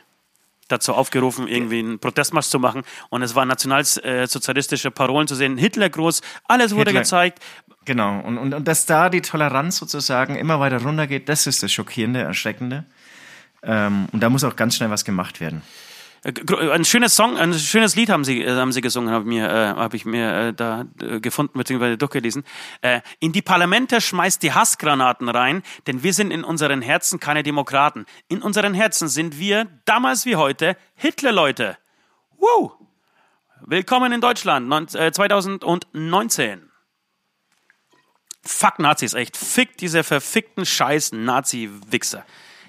dazu aufgerufen, irgendwie einen Protestmarsch zu machen. Und es waren nationalsozialistische Parolen zu sehen, Hitler groß, alles wurde Hitler. gezeigt. Genau, und, und, und dass da die Toleranz sozusagen immer weiter runtergeht, das ist das Schockierende, Erschreckende. Ähm, und da muss auch ganz schnell was gemacht werden. Äh, ein schönes Song, ein schönes Lied haben sie, äh, haben sie gesungen, habe äh, hab ich mir äh, da äh, gefunden bzw. durchgelesen. Äh, in die Parlamente schmeißt die Hassgranaten rein, denn wir sind in unseren Herzen keine Demokraten. In unseren Herzen sind wir, damals wie heute, Hitlerleute. Wow! Willkommen in Deutschland 2019. Fuck Nazis, echt. Fick diese verfickten scheiß Nazi-Wichser.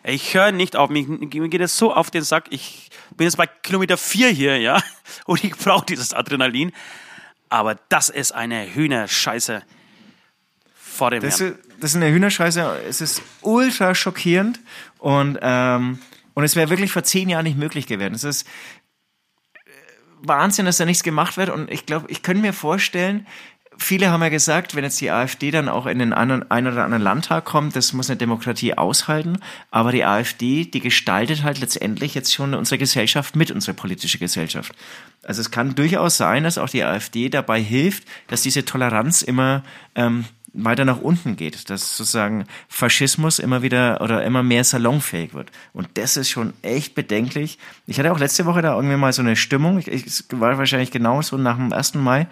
Ich höre nicht auf, mich, mir geht es so auf den Sack. Ich bin jetzt bei Kilometer vier hier, ja, und ich brauche dieses Adrenalin. Aber das ist eine Hühnerscheiße vor dem das Ist, das ist eine Hühnerscheiße. Es ist ultra schockierend und ähm, und es wäre wirklich vor zehn Jahren nicht möglich gewesen. Es ist Wahnsinn, dass da nichts gemacht wird und ich glaube, ich könnte mir vorstellen, viele haben ja gesagt, wenn jetzt die AfD dann auch in den einen, einen oder anderen Landtag kommt, das muss eine Demokratie aushalten. Aber die AfD, die gestaltet halt letztendlich jetzt schon unsere Gesellschaft mit, unsere politische Gesellschaft. Also es kann durchaus sein, dass auch die AfD dabei hilft, dass diese Toleranz immer ähm, weiter nach unten geht, dass sozusagen Faschismus immer wieder oder immer mehr salonfähig wird. Und das ist schon echt bedenklich. Ich hatte auch letzte Woche da irgendwie mal so eine Stimmung, ich, ich war wahrscheinlich genau so nach dem 1. Mai,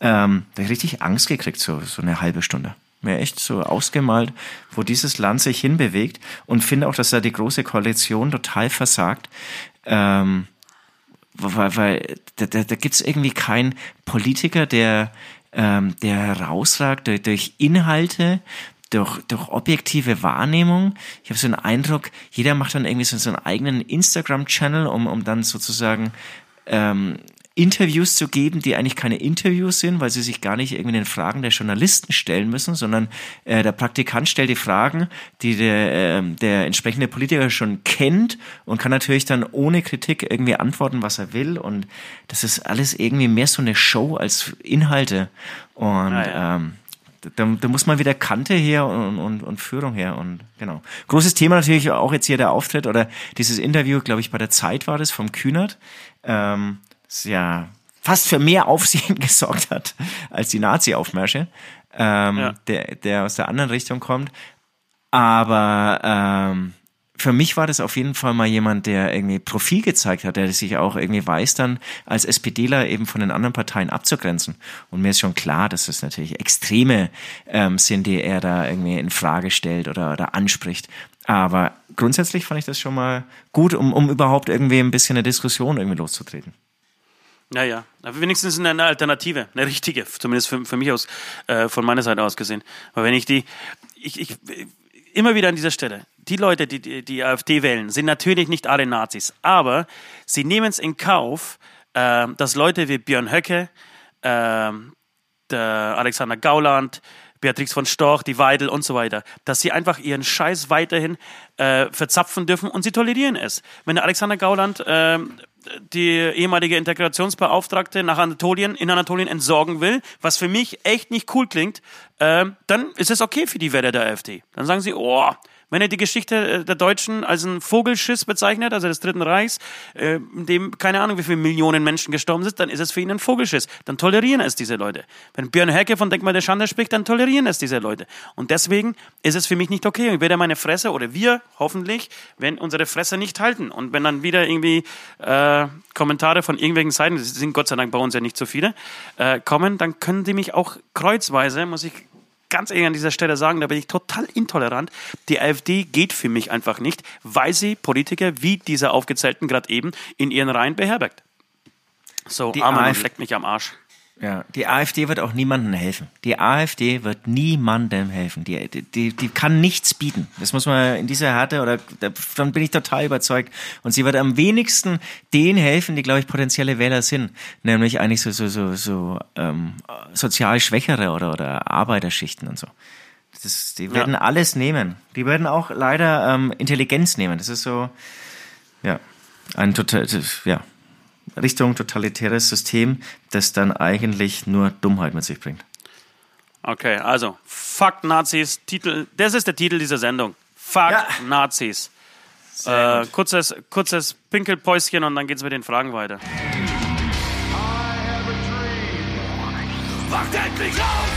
ähm, da ich richtig Angst gekriegt, so, so eine halbe Stunde. Mir echt so ausgemalt, wo dieses Land sich hinbewegt und finde auch, dass da die große Koalition total versagt. Ähm, weil, weil da, da, da gibt es irgendwie keinen Politiker, der ähm, der herausragt durch, durch Inhalte, durch, durch objektive Wahrnehmung. Ich habe so einen Eindruck, jeder macht dann irgendwie so, so einen eigenen Instagram-Channel, um, um dann sozusagen ähm, Interviews zu geben, die eigentlich keine Interviews sind, weil sie sich gar nicht irgendwie den Fragen der Journalisten stellen müssen, sondern äh, der Praktikant stellt die Fragen, die der, äh, der entsprechende Politiker schon kennt und kann natürlich dann ohne Kritik irgendwie antworten, was er will. Und das ist alles irgendwie mehr so eine Show als Inhalte. Und ah, ja. ähm, da, da muss mal wieder Kante her und, und, und Führung her und genau. Großes Thema natürlich auch jetzt hier der Auftritt oder dieses Interview, glaube ich, bei der Zeit war das vom Kühnert. Ähm, ja fast für mehr Aufsehen gesorgt hat als die Nazi-Aufmärsche, ähm, ja. der, der aus der anderen Richtung kommt. Aber ähm, für mich war das auf jeden Fall mal jemand, der irgendwie Profil gezeigt hat, der sich auch irgendwie weiß, dann als SPDler eben von den anderen Parteien abzugrenzen. Und mir ist schon klar, dass das natürlich Extreme ähm, sind, die er da irgendwie in Frage stellt oder, oder anspricht. Aber grundsätzlich fand ich das schon mal gut, um, um überhaupt irgendwie ein bisschen eine Diskussion irgendwie loszutreten. Ja, ja. Aber wenigstens eine Alternative, eine richtige, zumindest für, für mich aus, äh, von meiner Seite aus gesehen. Weil wenn ich die, ich, ich, immer wieder an dieser Stelle, die Leute, die, die AfD wählen, sind natürlich nicht alle Nazis, aber sie nehmen es in Kauf, äh, dass Leute wie Björn Höcke, äh, der Alexander Gauland, Beatrix von Storch, die Weidel und so weiter, dass sie einfach ihren Scheiß weiterhin äh, verzapfen dürfen und sie tolerieren es. Wenn der Alexander Gauland äh, die ehemalige Integrationsbeauftragte nach Anatolien, in Anatolien entsorgen will, was für mich echt nicht cool klingt, äh, dann ist es okay für die Wähler der AfD. Dann sagen sie, oh, wenn er die Geschichte äh, der Deutschen als einen Vogelschiss bezeichnet, also des Dritten Reichs, äh, in dem keine Ahnung, wie viele Millionen Menschen gestorben sind, dann ist es für ihn ein Vogelschiss. Dann tolerieren es diese Leute. Wenn Björn Hecke von Denkmal der Schande spricht, dann tolerieren es diese Leute. Und deswegen ist es für mich nicht okay. Ich werde meine Fresse oder wir hoffentlich, wenn unsere Fresse nicht halten und wenn dann wieder irgendwie äh, Kommentare von irgendwelchen Seiten, das sind Gott sei Dank bei uns ja nicht so viele, äh, kommen, dann können die mich auch kreuzweise, muss ich ganz ehrlich an dieser Stelle sagen, da bin ich total intolerant. Die AfD geht für mich einfach nicht, weil sie Politiker wie dieser aufgezählten gerade eben in ihren Reihen beherbergt. So, Die AfD fleckt mich am Arsch. Ja, die AfD wird auch niemandem helfen. Die AfD wird niemandem helfen. Die, die, die kann nichts bieten. Das muss man in dieser Härte oder davon bin ich total überzeugt. Und sie wird am wenigsten denen helfen, die, glaube ich, potenzielle Wähler sind. Nämlich eigentlich so, so, so, so ähm, sozial Schwächere oder, oder Arbeiterschichten und so. Das, die werden Ja. alles nehmen. Die werden auch leider ähm, Intelligenz nehmen. Das ist so, ja, ein total, ja, Richtung totalitäres System, das dann eigentlich nur Dummheit mit sich bringt. Okay, also, Fuck Nazis, Titel, das ist der Titel dieser Sendung. Fuck Ja. Nazis. Äh, kurzes, kurzes Pinkelpäuschen und dann geht's mit den Fragen weiter. Wacht endlich auf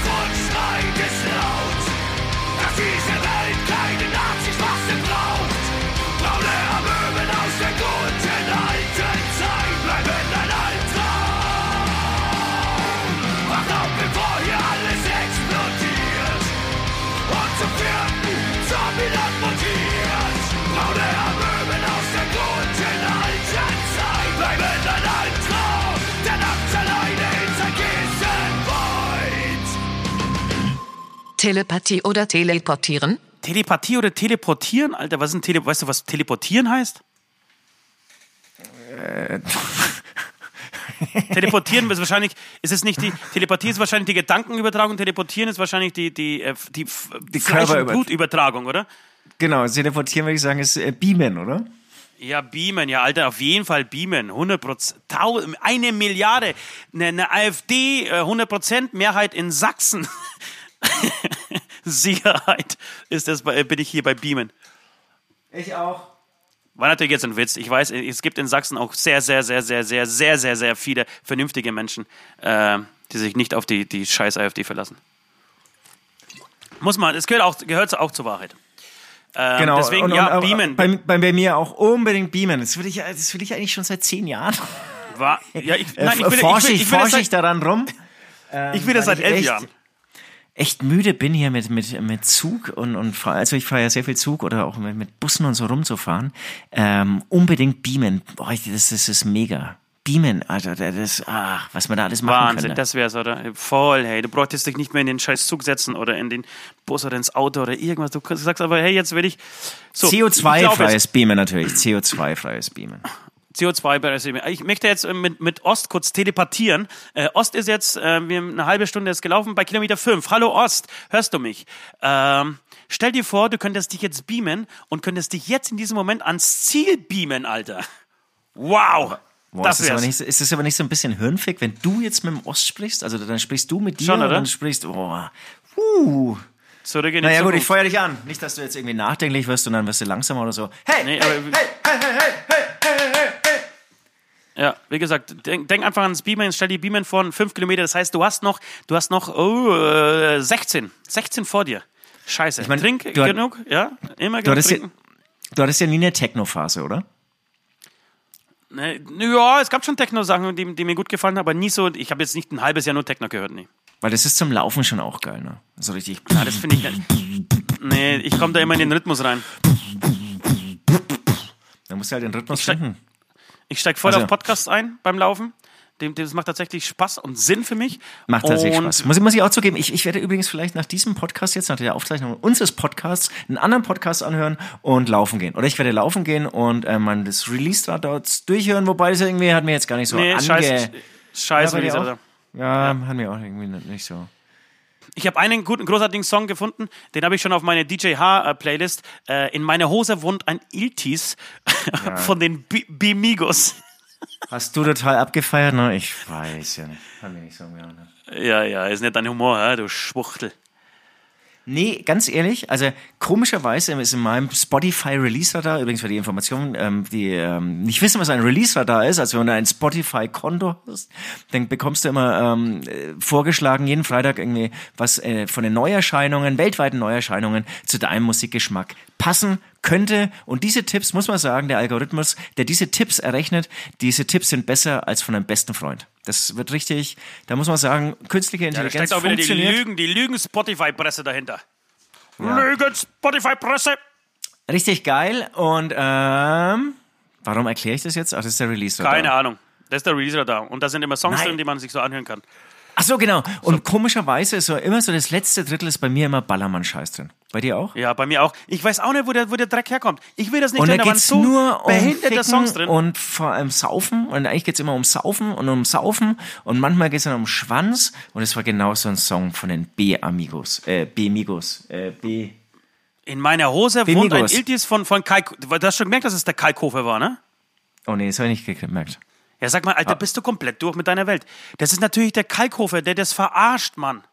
Telepathie oder teleportieren? Telepathie oder teleportieren? Alter, was ist ein Tele weißt du, was teleportieren heißt? Teleportieren ist wahrscheinlich, ist es nicht die, Telepathie ist wahrscheinlich die Gedankenübertragung, Teleportieren ist wahrscheinlich die, die, äh, die, die Fleisch- und Blutübertragung, oder? Genau, teleportieren würde ich sagen, ist äh, Beamen, oder? Ja, beamen, ja, Alter, auf jeden Fall beamen. 100 Prozent, eine Milliarde. Eine, eine AfD, äh, 100 Prozent Mehrheit in Sachsen. Sicherheit ist das, bei- bin ich hier bei beamen. Ich auch. War natürlich jetzt ein Witz. Ich weiß, es gibt in Sachsen auch sehr, sehr, sehr, sehr, sehr, sehr, sehr, sehr viele vernünftige Menschen, äh, die sich nicht auf die, die scheiß AfD verlassen. Muss man, es gehört auch, gehört auch zur Wahrheit. Ähm, Genau. Deswegen, und, ja, und, beamen. Bei, bei, bei mir auch unbedingt beamen. Das will ich, das will ich eigentlich schon seit zehn Jahren. War, ja, ich, Äh, nein, ich will, ich forsche will, ich, ich will, das forsche ich daran rum. ich will das weil seit ich elf Jahren. Echt müde bin hier mit, mit, mit Zug und, und fahr- also ich fahre ja sehr viel Zug oder auch mit, mit Bussen und so rumzufahren. Ähm, unbedingt beamen. Boah, das, das ist mega. Beamen, Alter, das, ach, was man da alles machen Wahnsinn, könnte. das wär's, oder? Voll, hey. Du bräuchtest dich nicht mehr in den scheiß Zug setzen oder in den Bus oder ins Auto oder irgendwas. Du sagst aber, hey, jetzt will ich. So, ich glaube, es- CO2-freies Beamen natürlich. CO2-freies Beamen. CO2 bei der Ich möchte jetzt äh, mit, mit Ost kurz telepathieren. Äh, Ost ist jetzt, äh, wir haben eine halbe Stunde ist gelaufen bei Kilometer 5. Hallo Ost, hörst du mich? Ähm, stell dir vor, du könntest dich jetzt beamen und könntest dich jetzt in diesem Moment ans Ziel beamen, Alter. Wow. Boah, das ist, das aber nicht, ist das aber nicht so ein bisschen hirnfick, wenn du jetzt mit dem Ost sprichst? Also dann sprichst du mit dir Schon, und oder? dann sprichst oh, uh. Zurück in die Naja gut, ich Zukunft. feuer dich an. Nicht, dass du jetzt irgendwie nachdenklich wirst und dann wirst du langsamer oder so. Hey, Nee, hey, hey, hey, hey, hey. Ja, wie gesagt, denk, denk einfach ans Beamen, stell die Beamen vor, fünf Kilometer, das heißt, du hast noch, du hast noch oh, äh, 16, 16 vor dir. Scheiße. mein, Trink du hat- genug, ja, immer Du genug ja, trinken. du hattest ja nie eine Techno-Phase, oder? Ne, Ja, es gab schon Techno-Sachen, die, die mir gut gefallen haben, aber nie so, ich habe jetzt nicht ein halbes Jahr nur Techno gehört, nee. Weil das ist zum Laufen schon auch geil, ne? So richtig. Ja, das finde ich nicht. Nee, ich komme da immer in den Rhythmus rein. Da musst du halt den Rhythmus finden. Ich steige voll Also- auf Podcasts ein beim Laufen. Dem, dem, das macht tatsächlich Spaß und Sinn für mich. Macht tatsächlich und Spaß. Muss, ich- muss ich auch zugeben, ich, ich werde übrigens vielleicht nach diesem Podcast jetzt, nach der Aufzeichnung unseres Podcasts, einen anderen Podcast anhören und laufen gehen. Oder ich werde laufen gehen und äh, mal das Release dort durchhören, wobei das irgendwie hat mir jetzt gar nicht so Nee, ange... scheiße. Scheiße, Ja, auch? Ja, hat mir auch irgendwie nicht so. Ich habe einen guten, großartigen Song gefunden, den habe ich schon auf meine DJ H-Playlist. Äh, in meiner Hose wohnt ein Iltis von den B- Bimigos. Hast du total abgefeiert? Ne? Ich weiß ja nicht. Kann mir nicht sagen, ja. Ne? Ja, ja, ist nicht dein Humor, hä, du Schwuchtel. Nee, ganz ehrlich, also komischerweise ist in meinem Spotify Release-Radar, übrigens für die Informationen, ähm, die ähm, nicht wissen, was ein Release-Radar ist, also wenn du ein Spotify-Konto hast, dann bekommst du immer ähm, äh, vorgeschlagen, jeden Freitag irgendwie was äh, von den Neuerscheinungen, weltweiten Neuerscheinungen zu deinem Musikgeschmack. Passen könnte. Und diese Tipps, muss man sagen, der Algorithmus, der diese Tipps errechnet, diese Tipps sind besser als von einem besten Freund. Das wird richtig, da muss man sagen, künstliche Ja, da Intelligenz steckt auch wieder die. Lügen, die Lügen-Spotify-Presse dahinter. Lügen-Spotify-Presse. Richtig geil. Und ähm, warum erkläre ich das jetzt? Ach, das ist der release Keine Ahnung. Das ist der Releaser da. Und da sind immer Songs Nein. drin, die man sich so anhören kann. Ach so, genau. Und komischerweise ist so immer so das letzte Drittel ist bei mir immer Ballermann-Scheiß drin. Bei dir auch? Ja, bei mir auch. Ich weiß auch nicht, wo der, wo der Dreck herkommt. Ich will das nicht Und da hören, da waren so nur um behinderte Songs drin. und vor allem Saufen. Und eigentlich geht's immer um Saufen und um Saufen. Und manchmal geht's dann um Schwanz. Und es war genau so ein Song von den B-Amigos. Äh, B-Migos. Äh, B... In meiner Hose wohnt ein Iltis von, von Kai. Du hast schon gemerkt, dass es der Kai Kofe war, ne? Oh nee, das habe ich nicht gemerkt. Ja, sag mal, Alter, Ah. bist du komplett durch mit deiner Welt? Das ist natürlich der Kalkofer, der das verarscht, Mann.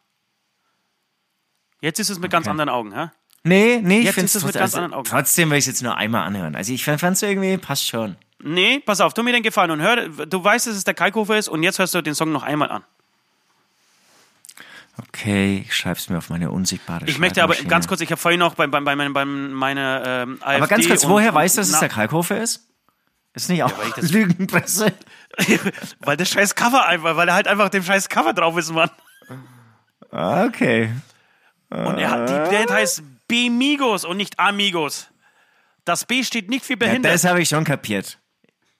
Jetzt ist es mit ganz anderen Augen, hä? Nee, nee, ich Jetzt find's ist es mit ganz also, anderen Augen. Trotzdem will ich es jetzt nur einmal anhören. Also ich fand's irgendwie, passt schon. Nee, pass auf, tu mir den Gefallen und hör, du weißt, dass es der Kalkofer ist und jetzt hörst du den Song noch einmal an. Okay, ich schreib's mir auf meine unsichtbare Ich möchte aber ganz kurz, ich habe vorhin noch bei, bei, bei, meiner- bei meiner ähm, AfD Aber ganz kurz, woher weißt du, dass es der Kalkofe ist? Ist nicht auch weil ich das- Lügenpresse? Weil der scheiß Cover einfach, weil er halt einfach dem scheiß Cover drauf ist, Mann. Ah, Okay. Und er hat, die Band heißt Bemigos und nicht Amigos. Das B steht nicht für Ja, behindert. das habe ich schon kapiert.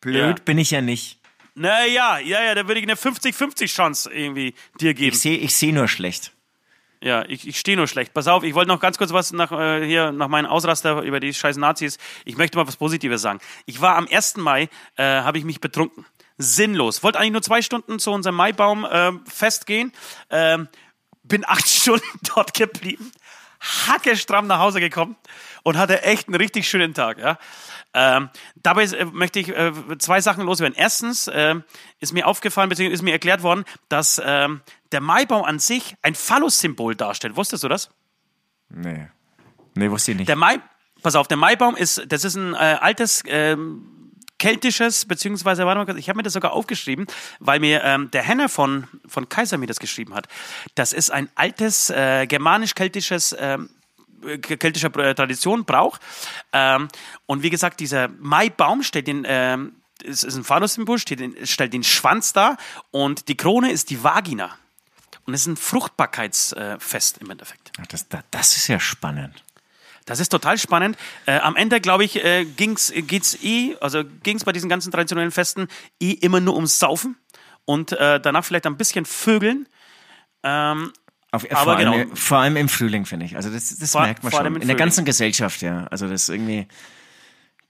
Blöd Ja. bin ich ja nicht. naja, ja, ja, da würde ich eine 50-50 Chance irgendwie dir geben. Ich sehe ich seh nur schlecht. Ja, ich, ich stehe nur schlecht. Pass auf, ich wollte noch ganz kurz was nach, äh, hier, nach meinen Ausraster über die scheiß Nazis. Ich möchte mal was Positives sagen. Ich war am 1. Mai, äh, habe ich mich betrunken. Sinnlos. Wollte eigentlich nur zwei Stunden zu unserem Maibaum ähm, festgehen. Ähm, bin acht Stunden dort geblieben. Hackestramm nach Hause gekommen und hatte echt einen richtig schönen Tag. Ja. Ähm, dabei äh, möchte ich äh, zwei Sachen loswerden. Erstens ähm, ist mir aufgefallen, beziehungsweise ist mir erklärt worden, dass ähm, der Maibaum an sich ein Phallus-Symbol darstellt. Wusstest du das? Nee. Nee, wusste ich nicht. Der Mai, pass auf, der Maibaum ist, das ist ein äh, altes ähm, keltisches, beziehungsweise, warte mal, kurz, ich habe mir das sogar aufgeschrieben, weil mir ähm, der Henner von, von Kaiser mir das geschrieben hat. Das ist ein altes äh, germanisch-keltisches ähm, äh, keltischer äh, Tradition, Brauch. Ähm, und wie gesagt, dieser Maibaum steht den, ähm, es ist ein Phallus-Symbol, stellt den Schwanz dar und die Krone ist die Vagina. Und es ist ein Fruchtbarkeitsfest im Endeffekt. Ach, das, das, das ist ja spannend. Das ist total spannend. Äh, am Ende, glaube ich, äh, ging's, geht's eh, also ging's bei diesen ganzen traditionellen Festen eh immer nur ums Saufen und äh, danach vielleicht ein bisschen Vögeln. Ähm, Auf, Aber vor, allem, genau. vor allem im Frühling, finde ich. Also das, das Vor- merkt man schon. allem im In der ganzen Gesellschaft, ja. Also das ist irgendwie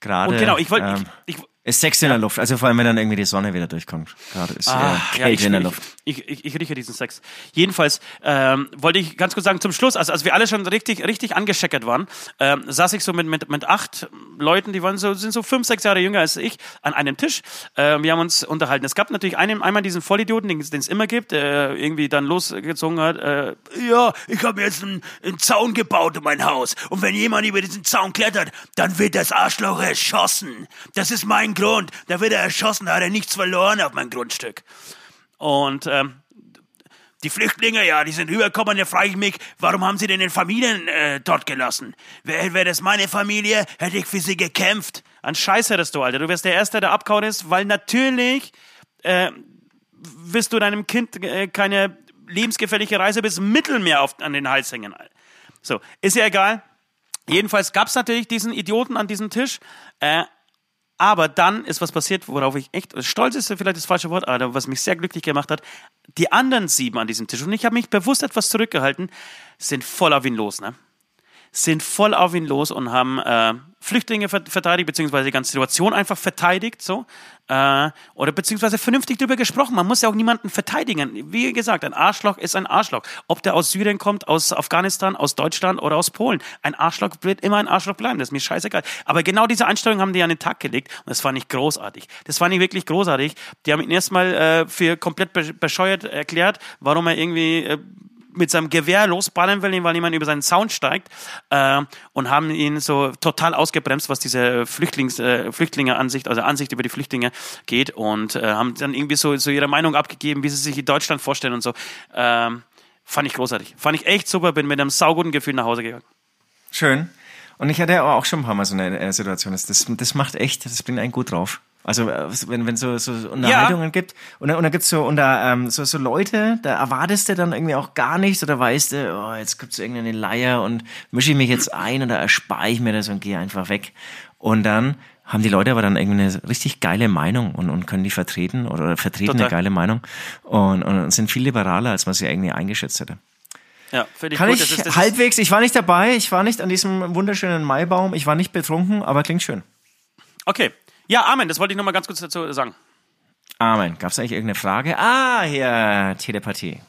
gerade und genau, ich wollte, ähm, ich, ich, ist Sex in der Luft. Also vor allem, wenn dann irgendwie die Sonne wieder durchkommt. Gerade ist Ah, äh, ja, ich, in der Luft. Ich, ich, ich rieche diesen Sex. Jedenfalls ähm, wollte ich ganz kurz sagen, zum Schluss, also als wir alle schon richtig, richtig angescheckert waren, ähm, saß ich so mit, mit, mit acht Leuten, die waren so, sind so fünf, sechs Jahre jünger als ich, an einem Tisch. Ähm, wir haben uns unterhalten. Es gab natürlich einen, einmal diesen Vollidioten, den es immer gibt, der irgendwie dann losgezogen hat. Äh, Ja, ich habe jetzt einen, einen Zaun gebaut um mein Haus. Und wenn jemand über diesen Zaun klettert, dann wird das Arschloch erschossen. Das ist mein Grund. Da wird er erschossen, da hat er nichts verloren auf mein Grundstück. und ähm, Die Flüchtlinge, ja, die sind rübergekommen, da frage ich mich, warum haben sie denn den Familien äh, dort gelassen? Wäre wär das meine Familie, hätte ich für sie gekämpft. An Scheiß hättest du, Alter. Du wärst der Erste, der abgehauen ist, weil natürlich äh, wirst du deinem Kind äh, keine lebensgefährliche Reise bis Mittelmeer auf, an den Hals hängen. So, ist ja egal. Jedenfalls gab es natürlich diesen Idioten an diesem Tisch. Äh, aber dann ist was passiert, worauf ich echt stolz ist, vielleicht das falsche Wort, aber was mich sehr glücklich gemacht hat. Die anderen sieben an diesem Tisch, und ich habe mich bewusst etwas zurückgehalten, sind voller Win los, ne? Sind voll auf ihn los und haben äh, Flüchtlinge ver- verteidigt, beziehungsweise die ganze Situation einfach verteidigt, so. Äh, oder beziehungsweise vernünftig darüber gesprochen. Man muss ja auch niemanden verteidigen. Wie gesagt, ein Arschloch ist ein Arschloch. Ob der aus Syrien kommt, aus Afghanistan, aus Deutschland oder aus Polen. Ein Arschloch wird immer ein Arschloch bleiben. Das ist mir scheißegal. Aber genau diese Einstellung haben die an den Tag gelegt und das fand ich großartig. Das fand ich wirklich großartig. Die haben ihn erstmal äh, für komplett be- bescheuert erklärt, warum er irgendwie äh, mit seinem Gewehr losballern will, weil jemand über seinen Zaun steigt äh, und haben ihn so total ausgebremst, was diese Flüchtlings, äh, Flüchtlinge-Ansicht, also Ansicht über die Flüchtlinge geht und äh, haben dann irgendwie so, so ihre Meinung abgegeben, wie sie sich in Deutschland vorstellen und so. Ähm, fand ich großartig. Fand ich echt super, bin mit einem sauguten Gefühl nach Hause gegangen. Schön. Und ich hatte auch schon ein paar Mal so eine äh, Situation. Das, das, das macht echt, das bringt einen gut drauf. Also äh, wenn wenn so, so Unterhaltungen gibt und, und dann gibt's so unter ähm, so, so Leute, da erwartest du dann irgendwie auch gar nichts oder weißt du, oh, jetzt gibt's irgendeine Leier und mische ich mich jetzt ein oder erspare ich mir das und gehe einfach weg. Und dann haben die Leute aber dann irgendwie eine richtig geile Meinung und, und können die vertreten oder, oder vertreten Total. eine geile Meinung und, und sind viel liberaler, als man sie irgendwie eingeschätzt hätte. Ja, finde ich Kann gut. ich Das ist, das halbwegs, ich war nicht dabei, ich war nicht an diesem wunderschönen Maibaum, ich war nicht betrunken, aber klingt schön. okay. Ja, Amen, das wollte ich noch mal ganz kurz dazu sagen. Amen. Gab es eigentlich irgendeine Frage? Ah, hier, Telepathie.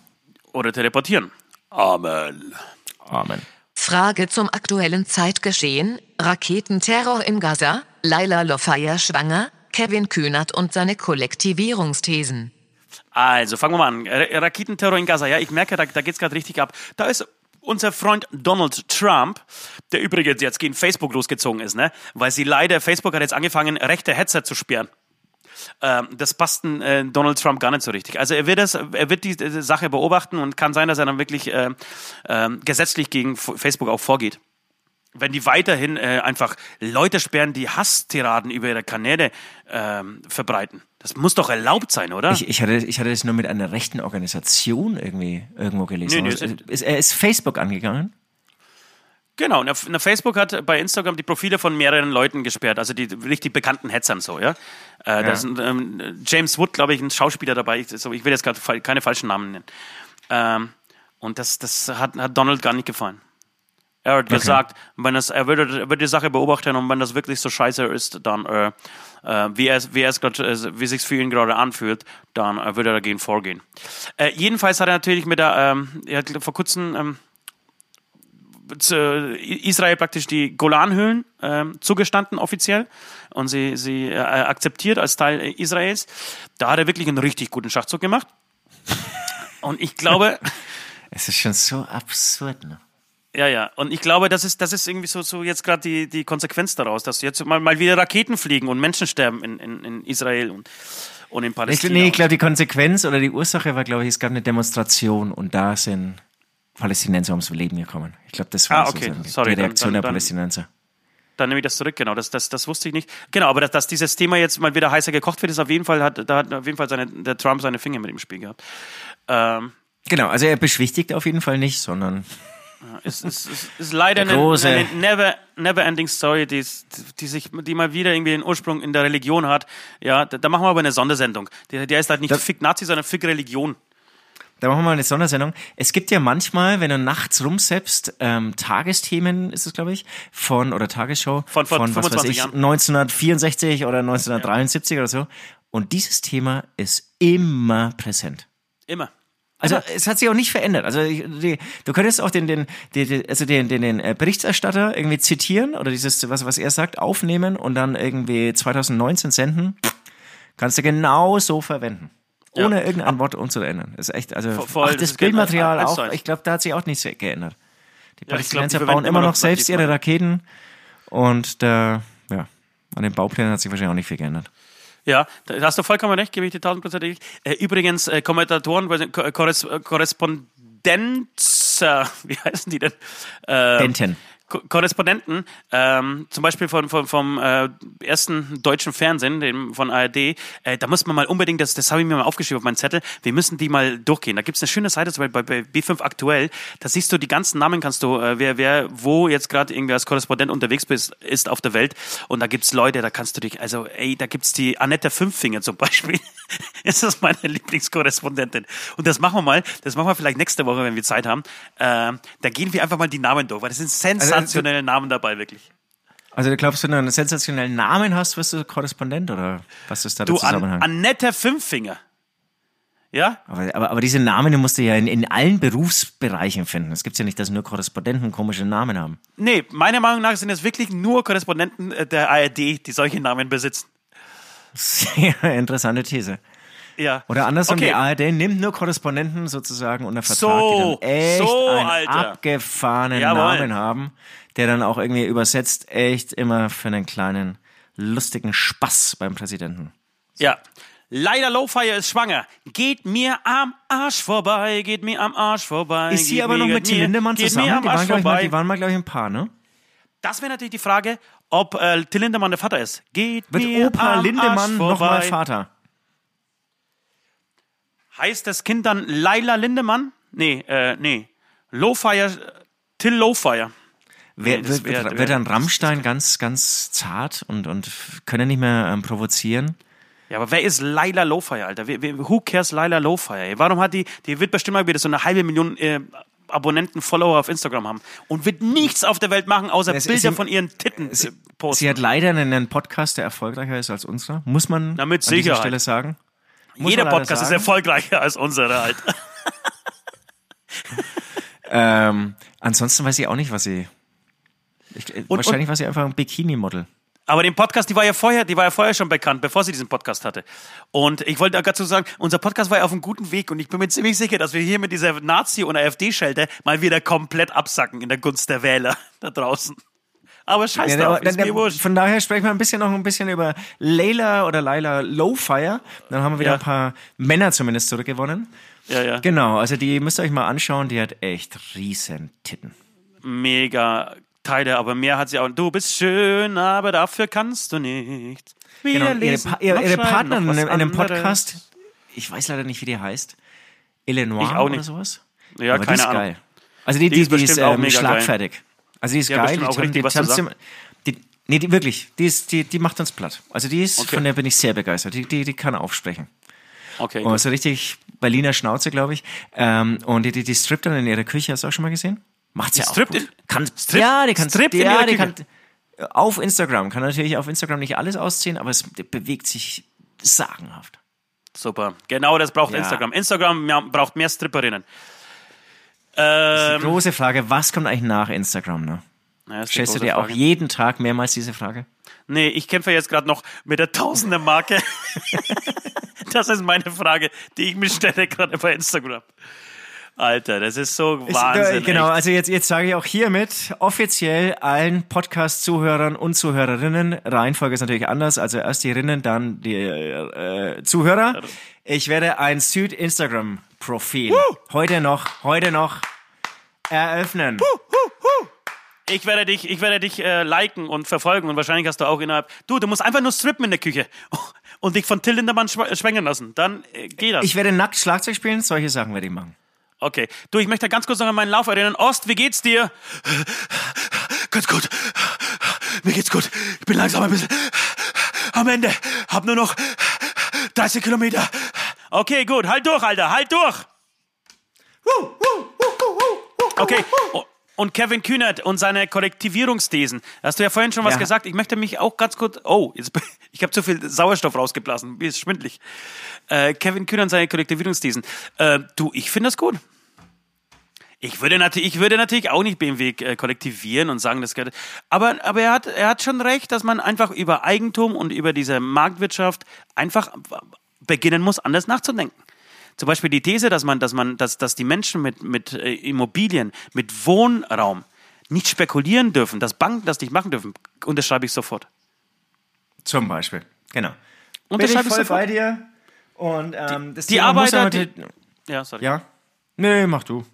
Oder teleportieren. Amen. Amen. Frage zum aktuellen Zeitgeschehen, Raketenterror in Gaza, Laila Lofaya schwanger, Kevin Kühnert und seine Kollektivierungsthesen. Also, fangen wir mal an. Ra- Raketenterror in Gaza. Ja, ich merke, da, da geht's gerade richtig ab. Da ist unser Freund Donald Trump, der übrigens jetzt gegen Facebook losgezogen ist, ne? Weil sie leider, Facebook hat jetzt angefangen, rechte Hetzer zu sperren. Ähm, das passt äh, Donald Trump gar nicht so richtig. Also er wird das, er wird die, die Sache beobachten und kann sein, dass er dann wirklich äh, äh, gesetzlich gegen Facebook auch vorgeht. Wenn die weiterhin äh, einfach Leute sperren, die Hasstiraden über ihre Kanäle ähm, verbreiten. Das muss doch erlaubt sein, oder? Ich, ich, hatte, ich hatte das nur mit einer rechten Organisation irgendwie irgendwo gelesen. Nee, nee, Also, ist, er ist Facebook angegangen. Genau, und auf- Facebook hat bei Instagram die Profile von mehreren Leuten gesperrt, also die richtig bekannten Hetzern so, ja. Äh, Da ist ähm, James Wood, glaube ich, ein Schauspieler dabei. Ich, so, ich will jetzt gerade keine falschen Namen nennen. Ähm, und das, das hat, hat Donald gar nicht gefallen. Er hat gesagt, wenn das, er würde, er würde die Sache beobachten und wenn das wirklich so scheiße ist, dann, äh, äh, wie es, wie es grad, äh, wie sich's für ihn gerade anfühlt, dann äh, würde er dagegen vorgehen. Äh, jedenfalls hat er natürlich mit der, ähm, er hat vor kurzem, ähm, Israel praktisch die Golanhöhlen ähm, zugestanden offiziell und sie, sie äh, akzeptiert als Teil äh, Israels. Da hat er wirklich einen richtig guten Schachzug gemacht. Und ich glaube, Es ist schon so absurd, ne? Ja, ja, und ich glaube, das ist, das ist irgendwie so, so jetzt gerade die, die Konsequenz daraus, dass jetzt mal, mal wieder Raketen fliegen und Menschen sterben in, in, in Israel und, und in Ich, Palästina. nee, ich glaube, die Konsequenz oder die Ursache war, glaube ich, es gab eine Demonstration und da sind Palästinenser ums Leben gekommen. Ich glaube, das war Ah, okay. sozusagen Sorry, die Reaktion dann- der dann- Palästinenser. Dann nehme ich das zurück, genau. Das, das, das wusste ich nicht. Genau, aber dass, dass dieses Thema jetzt mal wieder heißer gekocht wird, ist auf jeden Fall, hat, da hat auf jeden Fall seine, der Trump seine Finger mit im Spiel gehabt. Ähm, Genau, also er beschwichtigt auf jeden Fall nicht, sondern es, es, es ist leider eine, eine never, never ending Story, die, ist- die, sich, die mal wieder irgendwie den Ursprung in der Religion hat. Ja, da, da machen wir aber eine Sondersendung. Der, der ist halt nicht Das- Fick Nazi, sondern Fick Religion. Da machen wir mal eine Sondersendung. Es gibt ja manchmal, wenn du nachts rumseppst, ähm, Tagesthemen ist es, glaube ich, von, oder Tagesschau, Von vor was weiß 25 ich, Jahren. 1964 oder 1973 oder so. Und dieses Thema ist immer präsent. Immer. Also es hat sich auch nicht verändert. Also die, du könntest auch den, den, den, also den, den, den äh, Berichterstatter irgendwie zitieren oder dieses, was, was er sagt, aufnehmen und dann irgendwie 2019 senden. Kannst du genau so verwenden. Ohne Ja. irgendein Wort umzuändern. Das ist echt, also Voll, auch das das Bildmaterial auch, zu eins. ich glaube, da hat sich auch nichts geändert. Die Ja, glaub, Palästinenser die bauen immer noch selbst ihre Raketen. Und der, ja, an den Bauplänen hat sich wahrscheinlich auch nicht viel geändert. Ja, da hast du vollkommen recht, gebe ich dir tausendprozentig. Äh, übrigens, äh, Kommentatoren, Ko- Korres Korrespondenz, äh, wie heißen die denn? Äh, Benten. Ko Korrespondenten, ähm, zum Beispiel von, von, vom äh, ersten deutschen Fernsehen, dem von ARD, äh, da muss man mal unbedingt, das, das habe ich mir mal aufgeschrieben auf meinen Zettel, wir müssen die mal durchgehen. Da gibt es eine schöne Seite, zum Beispiel bei, bei B5 aktuell, da siehst du die ganzen Namen, kannst du, äh, wer, wer, wo jetzt gerade irgendwie als Korrespondent unterwegs bist, ist auf der Welt und da gibt's Leute, da kannst du dich, also ey, da gibt's die Annette Fünffinger zum Beispiel, ist das meine Lieblingskorrespondentin und das machen wir mal, das machen wir vielleicht nächste Woche, wenn wir Zeit haben, äh, da gehen wir einfach mal die Namen durch, weil das sind sensationelle sensationellen Namen dabei, wirklich. Also du glaubst, wenn du einen sensationellen Namen hast, wirst du Korrespondent oder was ist da der Du, An Zusammenhang? Annette Fünffinger. Ja? aber, aber, aber diese Namen, die musst du ja in, in allen Berufsbereichen finden. Es gibt ja nicht, dass nur Korrespondenten komische Namen haben. Nee, meiner Meinung nach sind es wirklich nur Korrespondenten äh, der ARD, die solche Namen besitzen. Sehr interessante These. Ja. Oder andersrum, Okay. die ARD nimmt nur Korrespondenten sozusagen unter Vertrag, So, die dann echt so, einen Alter. abgefahrenen Jawohl. Namen haben, der dann auch irgendwie übersetzt echt immer für einen kleinen lustigen Spaß beim Präsidenten. Ja. Leider Lowfire ist schwanger. Geht mir am Arsch vorbei, geht mir am Arsch vorbei. Ist sie aber noch mit Till Lindemann zusammen? Mir am Die Arsch waren, ich, mal, die waren mal, glaube ich, ein Paar, ne? Das wäre natürlich die Frage, ob äh, Till Lindemann der Vater ist. Geht Wird mir Opa am Lindemann Arsch nochmal vorbei. Vater? Heißt das Kind dann Laila Lindemann? Nee, äh, nee. Lowfire, Till Lowfire. Wer, Nee, wird, wär- wär- dann Rammstein ganz, ganz zart und, und können nicht mehr ähm, provozieren? Ja, aber wer ist Laila Lowfire, Alter? Wer, wer, who cares Laila Lowfire? Warum hat die, die wird bestimmt mal wieder so eine halbe Million äh, Abonnenten, Follower auf Instagram haben und wird nichts auf der Welt machen, außer Es- Bilder sie- von ihren Titten äh, posten. Sie hat leider einen, einen Podcast, der erfolgreicher ist als unserer. Muss man Na, mit an dieser. Stelle sagen. Muss Jeder Podcast ist erfolgreicher als unsere, Alter. Ähm, ansonsten weiß ich auch nicht, was sie. Ich, äh, wahrscheinlich war sie einfach ein Bikini-Model. Aber den Podcast, die war ja vorher, die war ja vorher schon bekannt, bevor sie diesen Podcast hatte. Und ich wollte dazu sagen, unser Podcast war ja auf einem guten Weg und ich bin mir ziemlich sicher, dass wir hier mit dieser Nazi- und AfD-Schelte mal wieder komplett absacken in der Gunst der Wähler da draußen. Aber scheiß Ja, drauf, der- ist der- mir wurscht. von daher sprechen wir ein bisschen noch ein bisschen über Layla oder Laila Lowfire. Dann haben wir wieder Ja. ein paar Männer zumindest zurückgewonnen. Ja, ja. Genau, also die müsst ihr euch mal anschauen, die hat echt riesen Titten. Mega Teile, aber mehr hat sie auch. Du bist schön, aber dafür kannst du nicht. Genau, Weder ihre, lesen, pa ihre, Partnerin in, einem-. Podcast, ich weiß leider nicht, wie die heißt. Auch oder nicht. sowas? Ja, Aber keine die ist Ahnung. geil. Also die, Die die, ist die, ist ähm, mega schlagfertig. Also die ist Ja, geil. Die auch richtig die was immer- die, nee, die wirklich, die, ist, die, die macht uns platt. Also die ist, Okay. von der bin ich sehr begeistert. Die, die, die kann aufsprechen. Okay, Und gut. so richtig Berliner Schnauze, glaube ich. Ähm, und die, die, die strippt dann in ihrer Küche, hast du auch schon mal gesehen? Macht sie Die auch strippt gut. in- kann, strippt- ja, die kann, strippt in ja, ihrer die Küche? kann auf Instagram, kann natürlich auf Instagram nicht alles ausziehen, aber es bewegt sich sagenhaft. Super. Genau das braucht Ja. Instagram. Instagram ja, braucht mehr Stripperinnen. Die Ähm, große Frage, was kommt eigentlich nach Instagram? Ne? ja, die Stellst du dir auch Frage. jeden Tag mehrmals diese Frage? Nee, ich kämpfe jetzt gerade noch mit der Tausender-Marke. das ist meine Frage, die ich mir stelle gerade bei Instagram. Alter, das ist so Wahnsinn. äh, genau, echt. also jetzt, jetzt sage ich auch hiermit offiziell allen Podcast-Zuhörern und Zuhörerinnen, Reihenfolge ist natürlich anders, also erst die Rinnen, dann die äh, Zuhörer. Ich werde ein Süd-Instagram-Profil heute noch, heute noch eröffnen. Ich werde dich, ich werde dich äh, liken und verfolgen und wahrscheinlich hast du auch innerhalb. Du, du musst einfach nur strippen in der Küche und dich von Till Lindemann schw schwängern lassen. Dann äh, geht das. Ich werde nackt Schlagzeug spielen, solche Sachen werde ich machen. Okay. Du, ich möchte ganz kurz noch an meinen Lauf erinnern. Ost, wie geht's dir? Ganz gut. Mir geht's gut. Ich bin langsam ein bisschen am Ende. Hab nur noch 30 Kilometer. Okay, gut. Halt durch, Alter. Halt durch. Okay. Und Kevin Kühnert und seine Kollektivierungsthesen. Hast du ja vorhin schon was Ja. gesagt. Ich möchte mich auch ganz kurz. Oh, jetzt, ich habe zu viel Sauerstoff rausgeblasen. Mir ist schwindlig. Äh, Kevin Kühnert und seine Kollektivierungsthesen. Äh, du, ich finde das gut. Ich würde, natürlich, ich würde natürlich auch nicht BMW äh, kollektivieren und sagen, das gehört. Aber, aber er, hat, er hat schon recht, dass man einfach über Eigentum und über diese Marktwirtschaft einfach beginnen muss, anders nachzudenken. Zum Beispiel die These, dass man, dass man, dass, dass die Menschen mit, mit äh, Immobilien, mit Wohnraum nicht spekulieren dürfen, dass Banken das nicht machen dürfen, unterschreibe ich sofort. Zum Beispiel, genau. Bin ich Unterschreibe ich voll sofort. bei dir. Und ähm, das die Thema muss Arbeiter, die- Ja, sorry. Ja? Nee, mach du.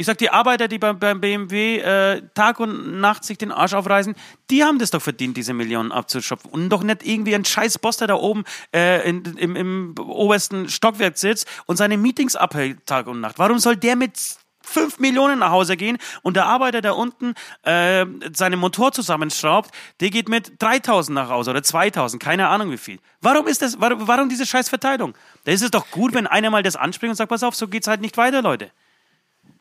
Ich sag, die Arbeiter, die beim, beim BMW äh, Tag und Nacht sich den Arsch aufreißen, die haben das doch verdient, diese Millionen abzuschöpfen. Und doch nicht irgendwie ein scheiß Boss, der da oben äh, in, im, im obersten Stockwerk sitzt und seine Meetings abhält Tag und Nacht. Warum soll der mit 5 Millionen nach Hause gehen und der Arbeiter, der unten äh, seinen Motor zusammenschraubt, der geht mit 3000 nach Hause oder 2000, keine Ahnung wie viel. Warum ist das, warum, warum diese scheiß Verteilung? Da ist es doch gut, wenn einer mal das anspringt und sagt, pass auf, so geht's halt nicht weiter, Leute.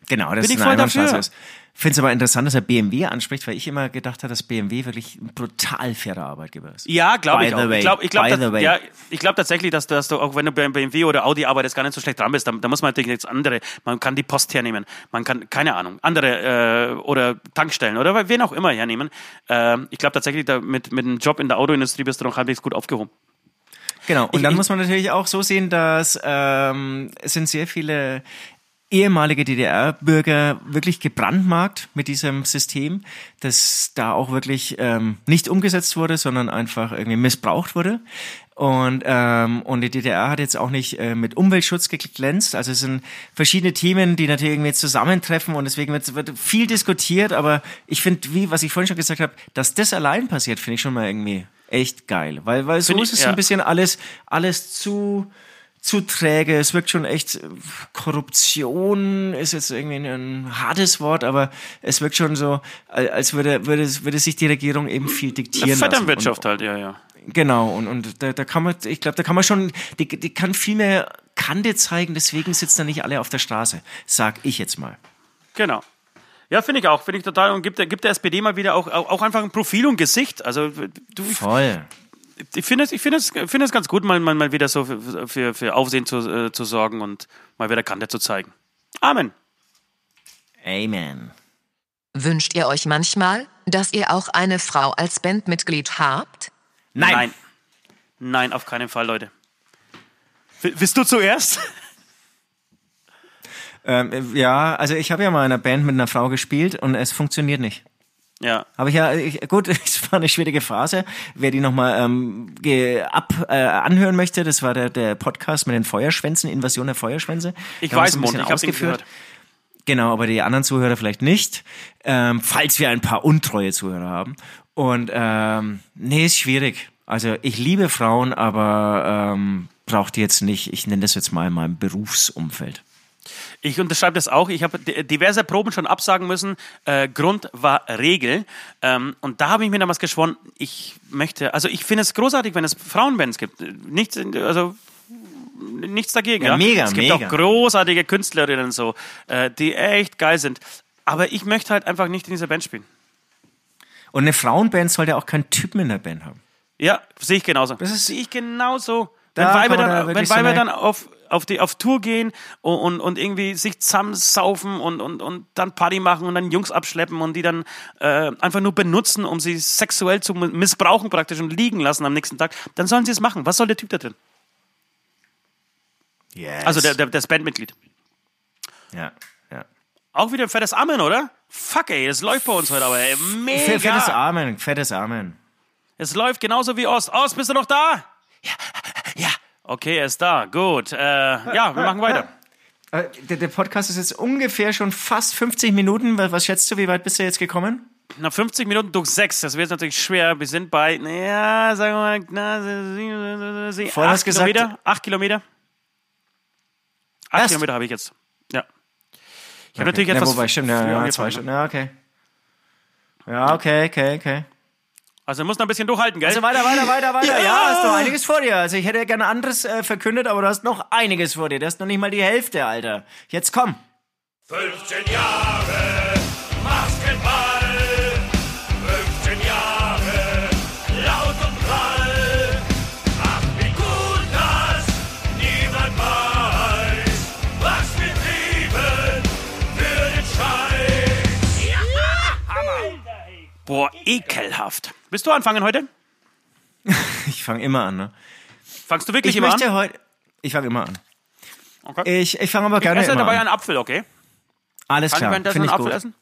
Genau, das Bin ich ist voll eine Einbahnstraße dafür. ist. Finde es aber interessant, dass er BMW anspricht, weil ich immer gedacht habe, dass BMW wirklich ein brutal fairer Arbeitgeber ist. Ja, glaube ich auch. way. Ich glaube ich glaub, way. ja, ich glaub tatsächlich, dass, dass du auch wenn du bei BMW oder Audi arbeitest, gar nicht so schlecht dran bist. Da, da muss man natürlich jetzt andere, man kann die Post hernehmen, man kann, keine Ahnung, andere äh, oder Tankstellen oder wen auch immer hernehmen. Ähm, ich glaube tatsächlich, da mit, mit einem Job in der Autoindustrie bist du noch halbwegs gut aufgehoben. Genau, und Ich- dann ich- muss man natürlich auch so sehen, dass ähm, es sind sehr viele ehemalige DDR-Bürger wirklich gebrandmarkt mit diesem System, das da auch wirklich ähm, nicht umgesetzt wurde, sondern einfach irgendwie missbraucht wurde. Und, ähm, und die DDR hat jetzt auch nicht äh, mit Umweltschutz geglänzt. Also es sind verschiedene Themen, die natürlich irgendwie jetzt zusammentreffen und deswegen wird, wird viel diskutiert. Aber ich finde, wie, was ich vorhin schon gesagt habe, dass das allein passiert, finde ich schon mal irgendwie echt geil. Weil, weil so Find ist ich- es so ein ja. bisschen alles, alles zu, zu träge. Es wirkt schon echt, äh, Korruption ist jetzt irgendwie ein hartes Wort, aber es wirkt schon so, al- als würde, würde, würde sich die Regierung eben viel diktieren lassen. Vetternwirtschaft halt, ja, ja. Genau, und, und da, da kann man, ich glaube, da kann man schon, die, die kann viel mehr Kante zeigen, deswegen sitzen da nicht alle auf der Straße, sag ich jetzt mal. Genau. Ja, finde ich auch, finde ich total und gibt der, gibt der SPD mal wieder auch, auch, auch einfach ein Profil und Gesicht. Also du, Voll. ich finde es, ich finde es, finde es ganz gut, mal, mal, mal wieder so für, für, für Aufsehen zu, äh, zu sorgen und mal wieder Kante zu zeigen. Amen. Amen. Wünscht ihr euch manchmal, dass ihr auch eine Frau als Bandmitglied habt? Nein. Nein. Nein, auf keinen Fall, Leute. W- Willst du zuerst? Ähm, ja, also ich habe ja mal in einer Band mit einer Frau gespielt und es funktioniert nicht. Ja. Habe ich ja, ich, gut, es war eine schwierige Phase. Wer die nochmal ähm, ab äh, anhören möchte, das war der, der Podcast mit den Feuerschwänzen, Invasion der Feuerschwänze. Ich Da weiß, ein Mond, ich ausgeführt. gehört. Genau, aber die anderen Zuhörer vielleicht nicht, ähm, falls wir ein paar untreue Zuhörer haben. Und ähm, nee, ist schwierig. Also ich liebe Frauen, aber ähm, braucht die jetzt nicht. Ich nenne das jetzt mal in meinem Berufsumfeld. Ich unterschreibe das auch. Ich habe di- diverse Proben schon absagen müssen. Äh, Grund war Regel. Ähm, und da habe ich mir damals geschworen, ich möchte, also ich finde es großartig, wenn es Frauenbands gibt. Nichts, also nichts dagegen. Ja, Ja, mega, Es gibt mega. auch großartige Künstlerinnen so, äh, die echt geil sind. Aber ich möchte halt einfach nicht in dieser Band spielen. Und eine Frauenband sollte auch keinen Typen in der Band haben. Ja, sehe ich genauso. Das sehe ich genauso. Da Wenn Weiber dann, wenn so Weiber eine- dann auf, auf, die, auf Tour gehen und, und, und irgendwie sich zusammensaufen und, und, und dann Party machen und dann Jungs abschleppen und die dann äh, einfach nur benutzen, um sie sexuell zu missbrauchen praktisch und liegen lassen am nächsten Tag, dann sollen sie es machen. Was soll der Typ da drin? Yes. Also der, der, das Bandmitglied. ja, ja. Auch wieder ein fettes Amen, oder? Fuck ey, das läuft bei uns heute aber ey. Mega. Fettes Amen, fettes Amen. Es läuft genauso wie Ost. Ost, bist du noch da? Ja, ja. Okay, er ist da. Gut. Äh, ja, wir machen weiter. Äh, Der, der Podcast ist jetzt ungefähr schon fast 50 Minuten. Was schätzt du, wie weit bist du jetzt gekommen? Na, 50 Minuten durch 6, das wird natürlich schwer. Wir sind bei, naja, sagen wir mal, na, sie- acht du gesagt- Kilometer. Acht Kilometer. Acht Erst? Kilometer habe ich jetzt. Ja. Ich habe natürlich ja, etwas. wobei, stimmt, ja, ja, zwei? Stunden. Ja, okay. Ja, okay, okay, okay. Also, muss noch ein bisschen durchhalten, gell? Also weiter, weiter, weiter, weiter. Ja, hast noch einiges vor dir. Also ich hätte gerne anderes äh, verkündet, aber du hast noch einiges vor dir. Du hast noch nicht mal die Hälfte, Alter. Jetzt komm. 15 Jahre Maskenball, 15 Jahre laut und prall. Ach, wie gut, dass niemand weiß, was wir trieben für den Scheiß. Boah, ekelhaft. Willst du anfangen heute? Ich fange immer an, ne? Fangst du wirklich Ich immer möchte an? heute... Ich fange immer an. Okay. Ich, ich fange aber Ich gerne esse immer dabei an. einen Apfel, okay? Alles Kann ich klar, währenddessen finde einen ich Apfel gut. essen?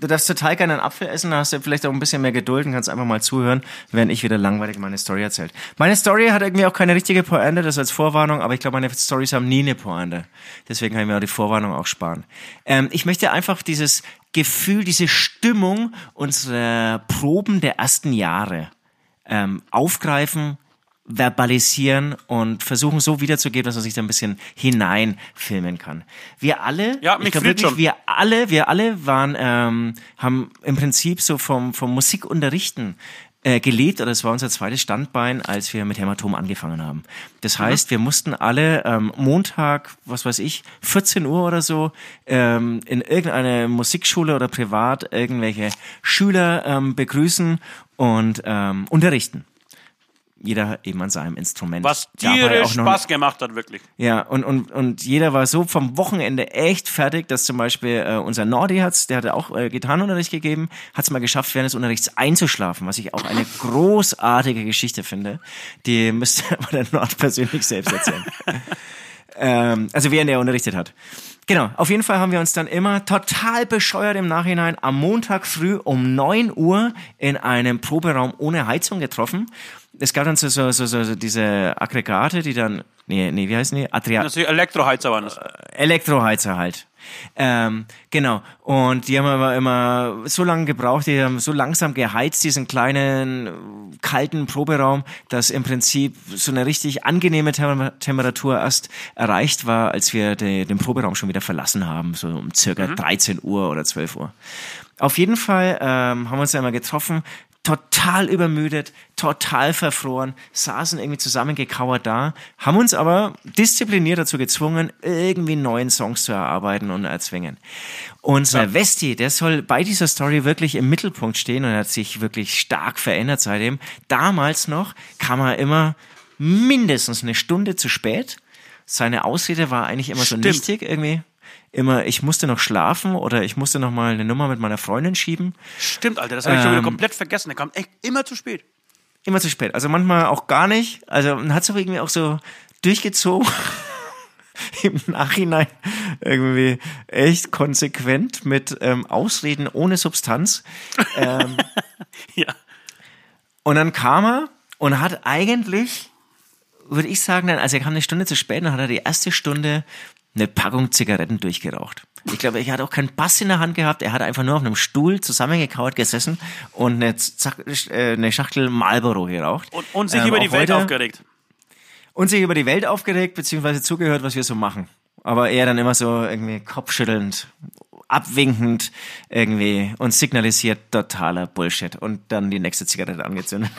Du darfst total gerne einen Apfel essen, da hast du vielleicht auch ein bisschen mehr Geduld und kannst einfach mal zuhören, während ich wieder langweilig meine Story erzählt. Meine Story hat irgendwie auch keine richtige Pointe, das als Vorwarnung, aber ich glaube, meine Stories haben nie eine Pointe. Deswegen kann ich mir auch die Vorwarnung auch sparen. Ähm, ich möchte einfach dieses Gefühl, diese Stimmung unserer Proben der ersten Jahre ähm, aufgreifen, verbalisieren und versuchen so wiederzugeben, dass man sich da ein bisschen hineinfilmen kann. Wir alle, Ja, mich ich glaube wirklich, schon. wir alle, wir alle waren, ähm, haben im Prinzip so vom, vom Musikunterrichten äh, gelebt oder es war unser zweites Standbein, als wir mit Hämatom angefangen haben. Das heißt, wir mussten alle ähm, Montag, was weiß ich, 14 Uhr oder so, ähm, in irgendeine Musikschule oder privat irgendwelche Schüler ähm, begrüßen und ähm, unterrichten. Jeder eben an seinem Instrument. Was Dabei tierisch auch noch- Spaß gemacht hat, wirklich. ja, und, und, und jeder war so vom Wochenende echt fertig, dass zum Beispiel äh, unser Nordi hat's, der hatte auch äh, Gitarrenunterricht gegeben, hat's mal geschafft, während des Unterrichts einzuschlafen, was ich auch eine großartige Geschichte finde. Die müsste aber der Nord persönlich selbst erzählen. ähm, also während er unterrichtet hat. Genau, auf jeden Fall haben wir uns dann immer total bescheuert im Nachhinein am Montag früh um 9 Uhr in einem Proberaum ohne Heizung getroffen. Es gab dann so, so, so, so, diese Aggregate, die dann, nee, nee, wie heißen die? Adria Elektroheizer waren das. Elektroheizer halt. Ähm, genau. Und die haben aber immer so lange gebraucht, die haben so langsam geheizt, diesen kleinen, kalten Proberaum, dass im Prinzip so eine richtig angenehme Tem Temperatur erst erreicht war, als wir de den Proberaum schon wieder verlassen haben, so um circa 13 Uhr oder 12 Uhr. Auf jeden Fall ähm, haben wir uns ja immer getroffen, total übermüdet, total verfroren, saßen irgendwie zusammengekauert da, haben uns aber diszipliniert dazu gezwungen, irgendwie neuen Songs zu erarbeiten und erzwingen. Unser Westi, der soll bei dieser Story wirklich im Mittelpunkt stehen und hat sich wirklich stark verändert seitdem. Damals noch kam er immer mindestens eine Stunde zu spät. Seine Ausrede war eigentlich immer Stimmt. so nichtig irgendwie. Immer, ich musste noch schlafen oder ich musste noch mal eine Nummer mit meiner Freundin schieben. Stimmt, Alter, das habe ich schon wieder Ähm, komplett vergessen. Der kam echt immer zu spät. Immer zu spät. Also manchmal auch gar nicht. Also man hat es irgendwie auch so durchgezogen. Im Nachhinein irgendwie echt konsequent mit ähm, Ausreden ohne Substanz. Ähm, Ja. und dann kam er und hat eigentlich, würde ich sagen, dann, also er kam eine Stunde zu spät, dann hat er die erste Stunde eine Packung Zigaretten durchgeraucht. Ich glaube, er hat auch keinen Bass in der Hand gehabt. Er hat einfach nur auf einem Stuhl zusammengekauert gesessen und eine, Zack, äh, eine Schachtel Marlboro geraucht. Und, und sich Ähm, über die Welt heute- aufgeregt. und sich über die Welt aufgeregt, beziehungsweise zugehört, was wir so machen. Aber er dann immer so irgendwie kopfschüttelnd, abwinkend irgendwie und signalisiert totaler Bullshit und dann die nächste Zigarette angezündet.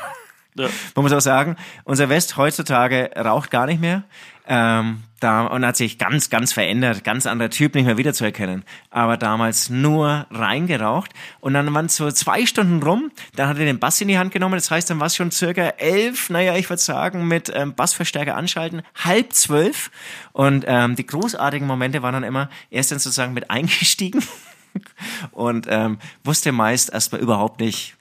Ja. Man muss auch sagen, unser West heutzutage raucht gar nicht mehr. Ähm, da, und hat sich ganz, ganz verändert, ganz anderer Typ, nicht mehr wiederzuerkennen. Aber damals nur reingeraucht. Und dann waren so zwei Stunden rum, dann hat er den Bass in die Hand genommen. Das heißt, dann war es schon circa elf, naja, ich würde sagen, mit ähm, Bassverstärker anschalten, halb zwölf. Und ähm, die großartigen Momente waren dann immer, er ist dann sozusagen mit eingestiegen und ähm, wusste meist erstmal überhaupt nicht,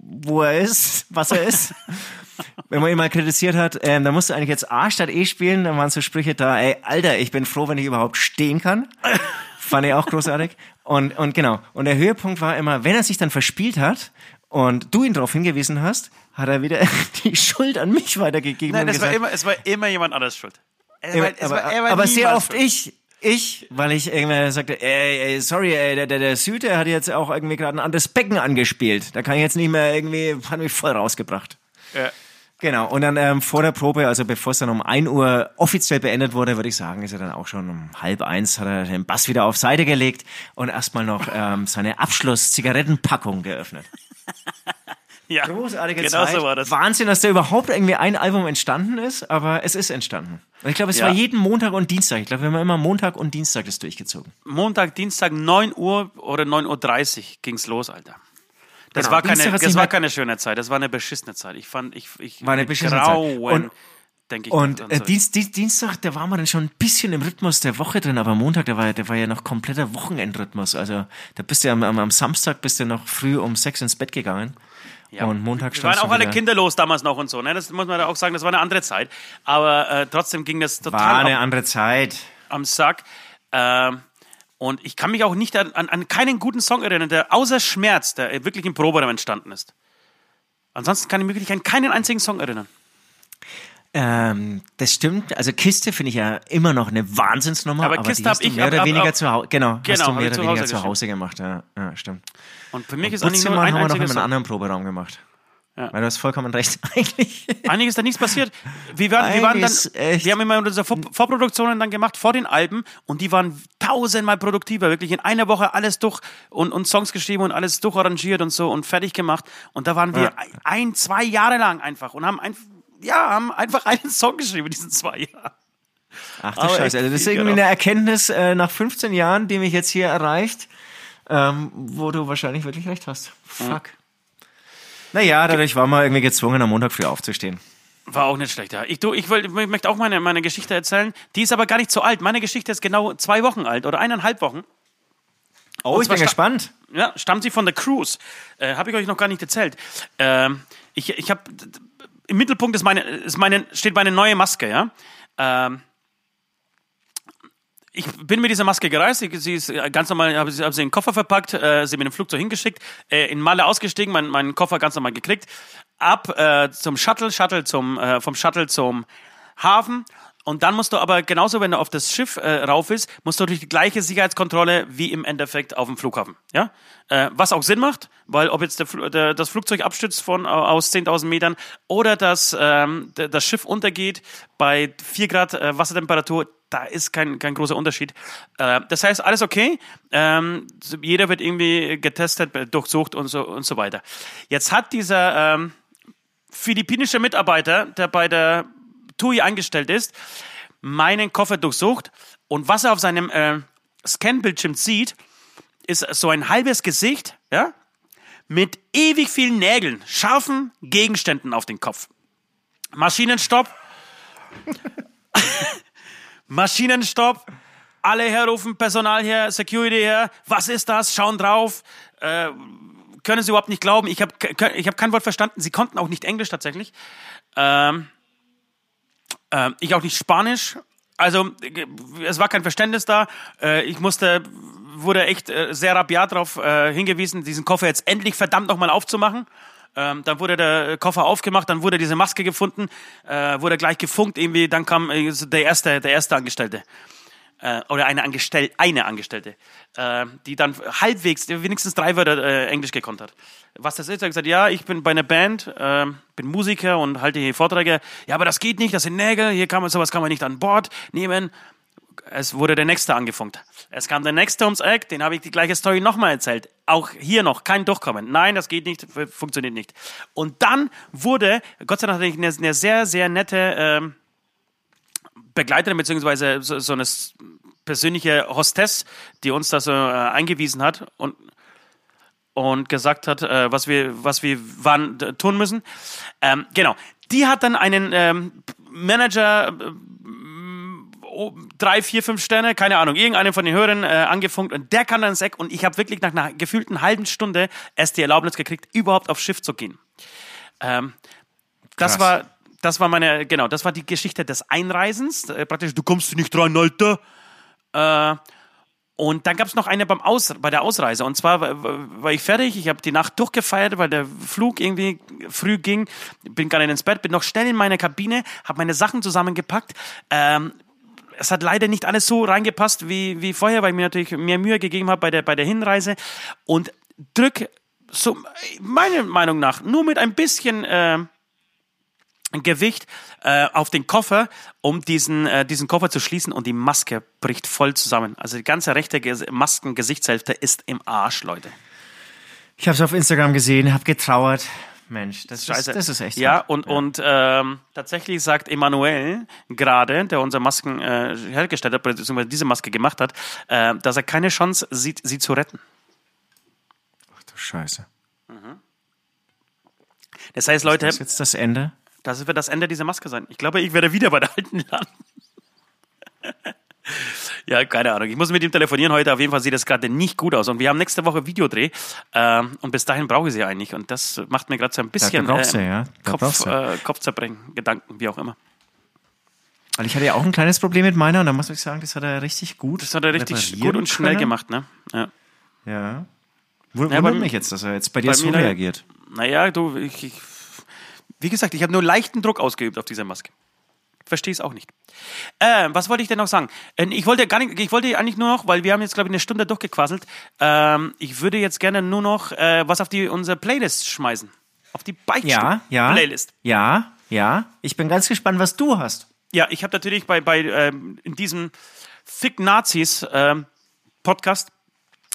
wo er ist, was er ist. Wenn man ihn mal kritisiert hat, ähm, dann musst du eigentlich jetzt A statt E spielen, dann waren so Sprüche da, ey, Alter, ich bin froh, wenn ich überhaupt stehen kann. Fand ich auch großartig. Und, und genau. Und der Höhepunkt war immer, wenn er sich dann verspielt hat und du ihn darauf hingewiesen hast, hat er wieder die Schuld an mich weitergegeben. Nein, und es war, gesagt, immer, es war immer jemand anders schuld. Aber, war- aber, war- er war aber sehr oft schuld. ich. Ich, weil ich irgendwann sagte, ey, ey sorry, ey, der, der, der Süd, der hat jetzt auch irgendwie gerade ein anderes Becken angespielt. Da kann ich jetzt nicht mehr irgendwie, hat mich voll rausgebracht. Ja. Genau, und dann ähm, vor der Probe, also bevor es dann um 1 Uhr offiziell beendet wurde, würde ich sagen, ist er dann auch schon um halb eins, hat er den Bass wieder auf Seite gelegt und erstmal noch ähm, seine Abschluss-Zigarettenpackung geöffnet. Ja. Großartige genau Zeit. so war das. Wahnsinn, dass da überhaupt irgendwie ein Album entstanden ist, aber es ist entstanden. Und ich glaube, es Ja. war jeden Montag und Dienstag. Ich glaube, wir haben immer Montag und Dienstag das durchgezogen. Montag, Dienstag, 9 Uhr oder 9.30 Uhr ging's los, Alter. Das, Genau, war keine, Dienstag das war keine schöne Zeit, das war eine beschissene Zeit. Ich fand, ich, ich War eine beschissene Zeit. Grauen, Und- denke ich. Und äh. Dienst, Dienst, Dienstag, da waren wir dann schon ein bisschen im Rhythmus der Woche drin, aber Montag, der war, der war ja noch kompletter Wochenendrhythmus. Also da bist du ja am, am, am Samstag bist du noch früh um sechs ins Bett gegangen. Ja, und Montag Wir standst waren auch alle wieder- kinderlos damals noch und so, ne? Das muss man da auch sagen, das war eine andere Zeit. Aber äh, trotzdem ging das War total eine am, andere Zeit. am Sack. Ähm, und ich kann mich auch nicht an, an, an keinen guten Song erinnern, der außer Schmerz, der wirklich im Proberaum entstanden ist. Ansonsten kann ich mich wirklich an keinen einzigen Song erinnern. Ähm, das stimmt. Also Kiste finde ich ja immer noch eine Wahnsinnsnummer, Aber aber, Kiste die hast hab du ich- mehr oder hab- weniger zu Hause. Genau, hast Genau, du mehr oder zu weniger zu. Hause gemacht. Ja, ja stimmt. Und für mich ist auch nicht nur ein haben wir noch mit einem anderen Proberaum gemacht. Weil du hast vollkommen recht. Eigentlich. Eigentlich ist da nichts passiert. Wir waren, wir waren dann, wir haben immer unsere Vor Vorproduktionen dann gemacht vor den Alben und die waren tausendmal produktiver. Wirklich in einer Woche alles durch und, und Songs geschrieben und alles durcharrangiert und so und fertig gemacht. Und da waren wir Ja. ein, zwei Jahre lang einfach und haben einfach, ja, haben einfach einen Song geschrieben in diesen zwei Jahren. Ach du Aber Scheiße. Also das ist irgendwie genau. eine Erkenntnis äh, nach 15 Jahren, die mich jetzt hier erreicht, ähm, wo du wahrscheinlich wirklich recht hast. Fuck. Naja, dadurch war man irgendwie gezwungen, am Montag früh aufzustehen. War auch nicht schlecht, ja. Ich, du, ich, will, ich möchte auch meine, meine Geschichte erzählen. Die ist aber gar nicht so alt. Meine Geschichte ist genau zwei Wochen alt oder eineinhalb Wochen. Oh, ich bin gespannt. Ja, stammt sie von The Cruise. Äh, habe ich euch noch gar nicht erzählt. Ähm, ich ich habe im Mittelpunkt ist meine, ist meine, steht meine neue Maske, ja. Ähm, ich bin mit dieser Maske gereist. Ich, sie ist äh, ganz normal, habe sie, hab sie in den Koffer verpackt, äh, sie mit dem Flugzeug hingeschickt, äh, in Malle ausgestiegen, mein, meinen Koffer ganz normal gekriegt, ab äh, zum Shuttle, Shuttle zum, äh, vom Shuttle zum Hafen. Und dann musst du aber genauso, wenn du auf das Schiff äh, rauf ist, musst du durch die gleiche Sicherheitskontrolle wie im Endeffekt auf dem Flughafen. Ja? Äh, was auch Sinn macht, weil ob jetzt der, der, das Flugzeug abstürzt von, aus 10.000 Metern oder das, ähm, das Schiff untergeht bei 4 Grad äh, Wassertemperatur, da ist kein, kein großer Unterschied. Äh, das heißt, alles okay. Ähm, jeder wird irgendwie getestet, äh, durchsucht und so, und so weiter. Jetzt hat dieser ähm, philippinische Mitarbeiter, der bei der TUI angestellt ist, meinen Koffer durchsucht und was er auf seinem äh, Scanbildschirm sieht, ist so ein halbes Gesicht, ja, mit ewig vielen Nägeln, scharfen Gegenständen auf den Kopf. Maschinenstopp. Maschinenstopp. Alle herrufen, Personal her, Security her. Was ist das? Schauen drauf. Äh, können sie überhaupt nicht glauben. Ich habe ich hab kein Wort verstanden. Sie konnten auch nicht Englisch tatsächlich. Ähm, ähm, ich auch nicht Spanisch. Also äh, es war kein Verständnis da. Äh, ich musste, wurde echt äh, sehr rabiat darauf äh, hingewiesen, diesen Koffer jetzt endlich verdammt nochmal aufzumachen. Ähm, dann wurde der Koffer aufgemacht, dann wurde diese Maske gefunden, äh, wurde gleich gefunkt irgendwie. Dann kam äh, der erste, der erste Angestellte äh, oder eine, Angestell eine Angestellte, äh, die dann halbwegs, wenigstens drei Wörter äh, Englisch gekonnt hat. Was das ist, er hat gesagt, ja, ich bin bei einer Band, äh, bin Musiker und halte hier Vorträge. Ja, aber das geht nicht, das sind Nägel, hier kann man, sowas kann man nicht an Bord nehmen. Es wurde der Nächste angefunkt. Es kam der Nächste ums Eck, den habe ich die gleiche Story nochmal erzählt. Auch hier noch kein Durchkommen. Nein, das geht nicht, funktioniert nicht. Und dann wurde, Gott sei Dank hatte ich eine, eine sehr, sehr nette ähm, Begleiterin, beziehungsweise so, so eine persönliche Hostess, die uns da so äh, eingewiesen hat und, und gesagt hat, äh, was wir, was wir wann tun müssen. Ähm, genau. Die hat dann einen ähm, Manager, äh, oh, drei, vier, fünf Sterne, keine Ahnung, irgendeinen von den Hörern äh, angefunkt und der kann dann ins Eck und ich habe wirklich nach einer gefühlten halben Stunde erst die Erlaubnis gekriegt, überhaupt aufs Schiff zu gehen. Ähm, das Krass. war, das war meine, genau, das war die Geschichte des Einreisens. Äh, praktisch, du kommst nicht rein, Alter. Äh, und dann gab es noch eine beim Aus, bei der Ausreise. Und zwar war, war ich fertig, ich habe die Nacht durchgefeiert, weil der Flug irgendwie früh ging. Bin gar nicht ins Bett, bin noch schnell in meine Kabine, habe meine Sachen zusammengepackt. Ähm, es hat leider nicht alles so reingepasst wie, wie vorher, weil ich mir natürlich mehr Mühe gegeben habe bei der, bei der Hinreise. Und drück, so, meiner Meinung nach, nur mit ein bisschen äh, Gewicht äh, auf den Koffer, um diesen, äh, diesen Koffer zu schließen und die Maske bricht voll zusammen. Also die ganze rechte Ges Masken-Gesichtshälfte ist im Arsch, Leute. Ich habe es auf Instagram gesehen, habe getrauert. Mensch, das Scheiße. ist, das ist echt Ja, hart. und, und ähm, tatsächlich sagt Emanuel gerade, der unsere Masken äh, hergestellt hat, beziehungsweise diese Maske gemacht hat, äh, dass er keine Chance sieht, sie zu retten. Du Scheiße. Das heißt, Leute, Das ist jetzt das Ende. Das wird das Ende dieser Maske sein. Ich glaube, ich werde wieder bei der alten landen. ja, keine Ahnung. Ich muss mit ihm telefonieren heute. Auf jeden Fall sieht das gerade nicht gut aus. Und wir haben nächste Woche Videodreh. Ähm, und bis dahin brauche ich sie eigentlich. Und das macht mir gerade so ein bisschen ähm, ja. Kopf, äh, Kopfzerbrechen, Gedanken, wie auch immer. Weil ich hatte ja auch ein kleines Problem mit meiner und da muss ich sagen, das hat er richtig gut. Das hat er richtig gut und schnell können. gemacht, ne? Ja. Ja. Wundert Ja, mich jetzt, dass er jetzt bei dir bei so reagiert. Naja, du, ich, ich, wie gesagt, ich habe nur leichten Druck ausgeübt auf diese Maske. Verstehe es auch nicht. Äh, was wollte ich denn noch sagen? Äh, Ich wollte gar nicht, ich wollte eigentlich nur noch, weil wir haben jetzt glaube ich eine Stunde durchgequasselt. Ähm, ich würde jetzt gerne nur noch äh, was auf die unsere Playlist schmeißen. Auf die Beichtstuhl Ja, ja. Playlist. Ja, ja. Ich bin ganz gespannt, was du hast. Ja, ich habe natürlich bei, bei ähm, in diesem Thick Nazis ähm, Podcast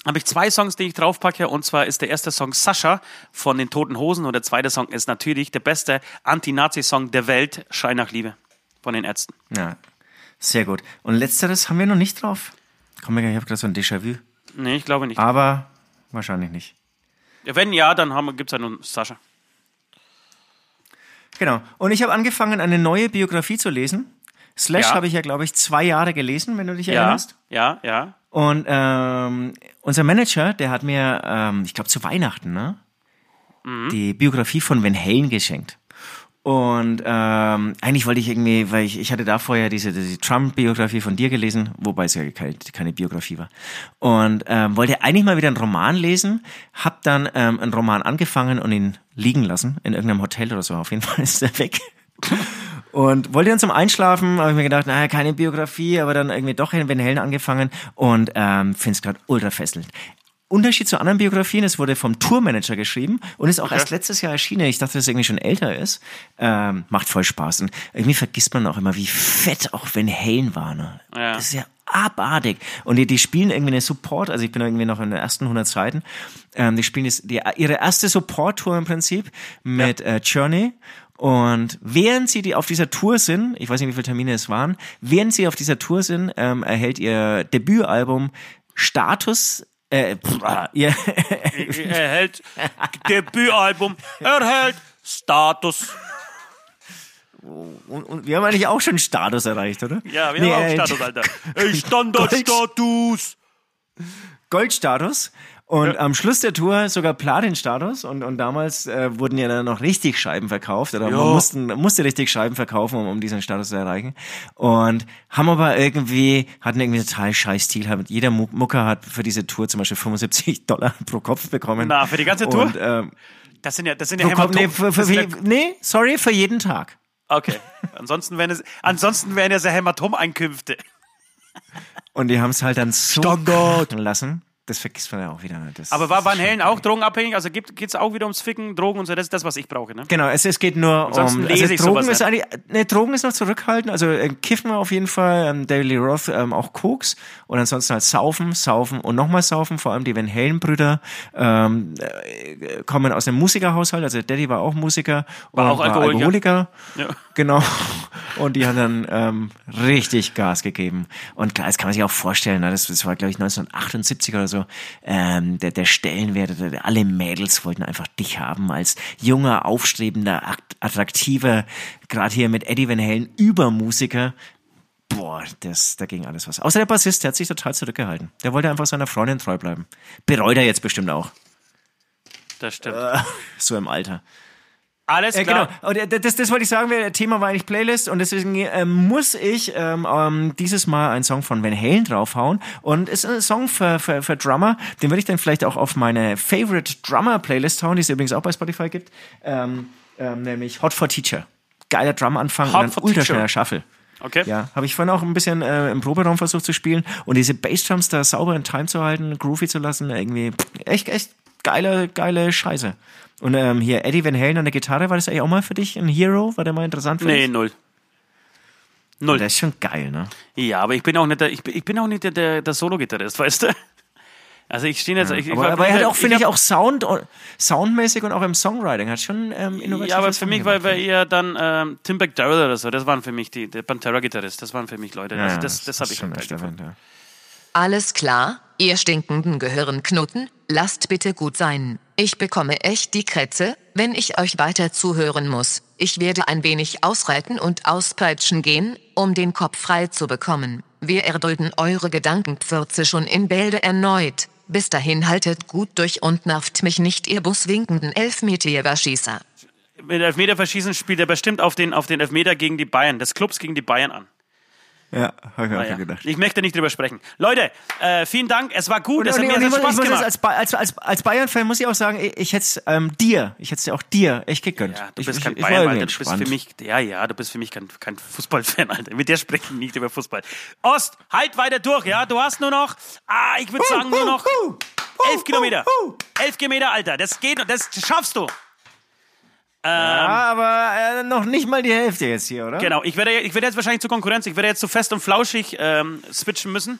habe ich zwei Songs, die ich draufpacke. Und zwar ist der erste Song Sascha von den Toten Hosen und der zweite Song ist natürlich der beste Anti-Nazi-Song der Welt, Schrei nach Liebe von den Ärzten. Ja, sehr gut. Und letzteres haben wir noch nicht drauf. Komm, ich habe gerade so ein Déjà-vu. Nee, ich glaube nicht. Aber wahrscheinlich nicht. Wenn ja, dann haben- gibt's ja nur Sascha. Genau. Und ich habe angefangen, eine neue Biografie zu lesen. Slash Ja. habe ich ja, glaube ich, zwei Jahre gelesen, wenn du dich Ja, erinnerst. ja, ja. Und ähm, unser Manager, der hat mir, ähm, ich glaube zu Weihnachten, ne, die Biografie von Van Halen geschenkt. Und ähm, eigentlich wollte ich irgendwie, weil ich, ich hatte da vorher diese, diese Trump-Biografie von dir gelesen, wobei es ja keine, keine Biografie war. Und ähm, wollte eigentlich mal wieder einen Roman lesen, hab dann ähm, einen Roman angefangen und ihn liegen lassen in irgendeinem Hotel oder so. Auf jeden Fall ist er weg. Und wollte dann zum Einschlafen, habe ich mir gedacht, naja, keine Biografie, aber dann irgendwie doch in Van Halen angefangen und ähm, finde es gerade ultra fesselnd. Unterschied zu anderen Biografien, es wurde vom Tourmanager geschrieben und ist auch erst letztes Jahr erschienen. Ich dachte, dass es irgendwie schon älter ist. Ähm, macht voll Spaß. Und irgendwie vergisst man auch immer, wie fett auch Van Halen war. Ne? Ja. Das ist ja abartig. Und die, die spielen irgendwie eine Support, also ich bin irgendwie noch in den ersten 100 Seiten, ähm, die spielen jetzt die, ihre erste Support-Tour im Prinzip mit äh, Journey. Und während sie die auf dieser Tour sind, ich weiß nicht, wie viele Termine es waren, während sie auf dieser Tour sind, ähm, erhält ihr Debütalbum Status, äh, pff, ihr, erhält Debütalbum, erhält Status. und, und wir haben eigentlich auch schon Status erreicht, oder? Ja, wir Nee, haben auch äh, Status, Alter. Standardstatus. Goldstatus und am Schluss der Tour sogar Platinstatus und, und damals äh, wurden ja dann noch richtig Scheiben verkauft oder man Ja. mussten, musste richtig Scheiben verkaufen, um, um diesen Status zu erreichen und haben aber irgendwie, hatten irgendwie total scheiß Stil, jeder Mu- Mucker hat für diese Tour zum Beispiel 75 Dollar pro Kopf bekommen. Na, für die ganze Tour? Und, ähm, Das sind ja, das sind ja Kopf, nee, Hämatom- für, für, für, nee, sorry, für jeden Tag. ja, Okay. Ansonsten wären es, ansonsten wären es ja Hämatomeinkünfte. Und die haben es halt dann so lassen. Das vergisst man ja auch wieder. Das, Aber war Van Halen auch drogenabhängig? Also geht es auch wieder ums Ficken, Drogen und so? Das ist das, was ich brauche, ne? Genau, es, es geht nur Ansonsten um. lese Also ich Drogen sowas ist eigentlich. Ne, Drogen ist noch zurückhaltend. Also äh, Kiffen auf jeden Fall, ähm, Daily Roth ähm, auch Koks und ansonsten halt Saufen, Saufen und nochmal Saufen. Vor allem die Van Halen-Brüder ähm, äh, kommen aus einem Musikerhaushalt. Also Daddy war auch Musiker War und auch Alkoholiker. Ja. Genau. Und die haben dann ähm, richtig Gas gegeben. Und klar, das kann man sich auch vorstellen, ne? das, das war, glaube ich, 1978 oder so, ähm, der, der Stellenwert, der, alle Mädels wollten einfach dich haben als junger, aufstrebender, akt- attraktiver, gerade hier mit Eddie Van Halen, Übermusiker. Boah, das, da ging alles was. Außer der Bassist, der hat sich total zurückgehalten. Der wollte einfach seiner Freundin treu bleiben. Bereut er jetzt bestimmt auch. Das stimmt. So im Alter. Alles Äh, klar. genau. Und äh, das, das wollte ich sagen, Thema war eigentlich Playlist und deswegen ähm, muss ich ähm, ähm, dieses Mal einen Song von Van Halen draufhauen und ist ein Song für, für, für Drummer, den würde ich dann vielleicht auch auf meine Favorite Drummer Playlist hauen, die es übrigens auch bei Spotify gibt, ähm, ähm, nämlich Hot for Teacher. Geiler Drum-Anfang und ein Teacher. Shuffle. Okay. Ja, habe ich vorhin auch ein bisschen äh, im Proberaum versucht zu spielen und diese Bassdrums da sauber in Time zu halten, groovy zu lassen, irgendwie echt, echt geile, geile Scheiße. Und ähm, hier Eddie Van Halen an der Gitarre, war das eigentlich auch mal für dich ein Hero? War der mal interessant für Nee, dich? null. Null. Der ist schon geil, ne? Ja, aber ich bin auch nicht der, ich bin, ich bin auch nicht der, der, der Solo-Gitarrist, weißt du? Also ich stehe jetzt. ich, ich Aber, war- aber er hat auch, ich finde ich, auch Sound, soundmäßig und auch im Songwriting hat schon ähm, innovativ. Ja, aber für mich war, war eher dann ähm, Tim McDowell oder so. Das waren für mich die, der Pantera-Gitarrist. Das waren für mich Leute. also das, das habe ich schon geil echt erwähnt, ja. Alles klar, ihr stinkenden Gehirnknutten, lasst bitte gut sein. Ich bekomme echt die Krätze, wenn ich euch weiter zuhören muss. Ich werde ein wenig ausreiten und auspeitschen gehen, um den Kopf frei zu bekommen. Wir erdulden eure Gedankenpfürze schon in Bälde erneut. Bis dahin haltet gut durch und nervt mich nicht, ihr buswinkenden Elfmeter-Schießer. Mit Elfmeter verschießen spielt er bestimmt auf den, auf den Elfmeter gegen die Bayern, des Clubs gegen die Bayern an. Ja, habe ich mir Ah, auch ja. gedacht. Ich möchte nicht drüber sprechen. Leute, äh, vielen Dank. Es war gut. Und, es hat und, mir und sehr Spaß gemacht. jetzt als, Ba- als, als, als Bayern-Fan muss ich auch sagen, ich, ich hätte es ähm, dir, ich hätte es ja auch dir echt gegönnt. Ja, du bist ich, kein ich Bayern, Alter. Du bist für mich, ja, ja, du bist für mich kein, kein Fußballfan, Alter. Mit dir sprechen wir nicht über Fußball. Ost, halt weiter durch, ja. Du hast nur noch, ah, ich würde sagen, nur noch elf Kilometer. Elf Kilometer, Alter. Das geht, das schaffst du. Ja, aber äh, noch nicht mal die Hälfte jetzt hier, oder? Genau, ich werde, ich werde jetzt wahrscheinlich zur Konkurrenz, ich werde jetzt zu fest und flauschig ähm, switchen müssen.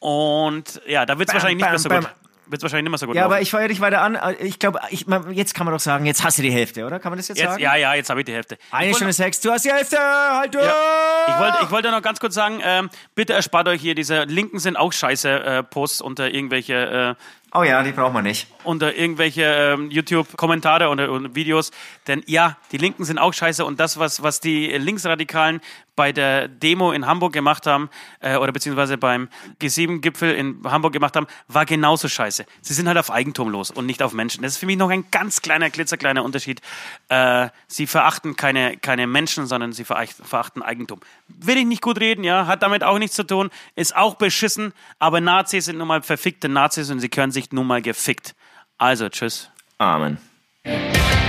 Und ja, da wird es wahrscheinlich nicht bam, mehr so bam. gut. Wird wahrscheinlich nicht mehr so gut Ja, aber laufen. ich feuer dich weiter an. Ich glaube, ich, man- jetzt kann man doch sagen, jetzt hast du die Hälfte, oder? Kann man das jetzt, Jetzt, sagen? ja, ja, jetzt habe ich die Hälfte. Eine Stunde sechs, du hast die Hälfte, halt durch! ich wollte, ich wollte noch ganz kurz sagen, ähm, bitte erspart euch hier diese Linken sind auch scheiße äh, Posts unter irgendwelche äh, Oh ja, die braucht man nicht. unter irgendwelche ähm, YouTube-Kommentare und, und Videos. Denn ja, die Linken sind auch scheiße und das, was, was die Linksradikalen bei der Demo in Hamburg gemacht haben, äh, oder beziehungsweise beim G7-Gipfel in Hamburg gemacht haben, war genauso scheiße. Sie sind halt auf Eigentum los und nicht auf Menschen. Das ist für mich noch ein ganz kleiner, klitzekleiner Unterschied. Äh, sie verachten keine, keine Menschen, sondern sie veracht- verachten Eigentum. Will ich nicht gut reden, ja, hat damit auch nichts zu tun, ist auch beschissen, aber Nazis sind nun mal verfickte Nazis und sie können sich nun mal gefickt. Also, tschüss. Amen.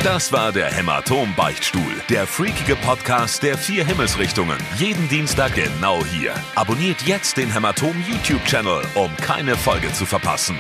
Das war der Hämatom-Beichtstuhl, der freakige Podcast der vier Himmelsrichtungen. Jeden Dienstag genau hier. Abonniert jetzt den Hämatom YouTube-Channel, um keine Folge zu verpassen.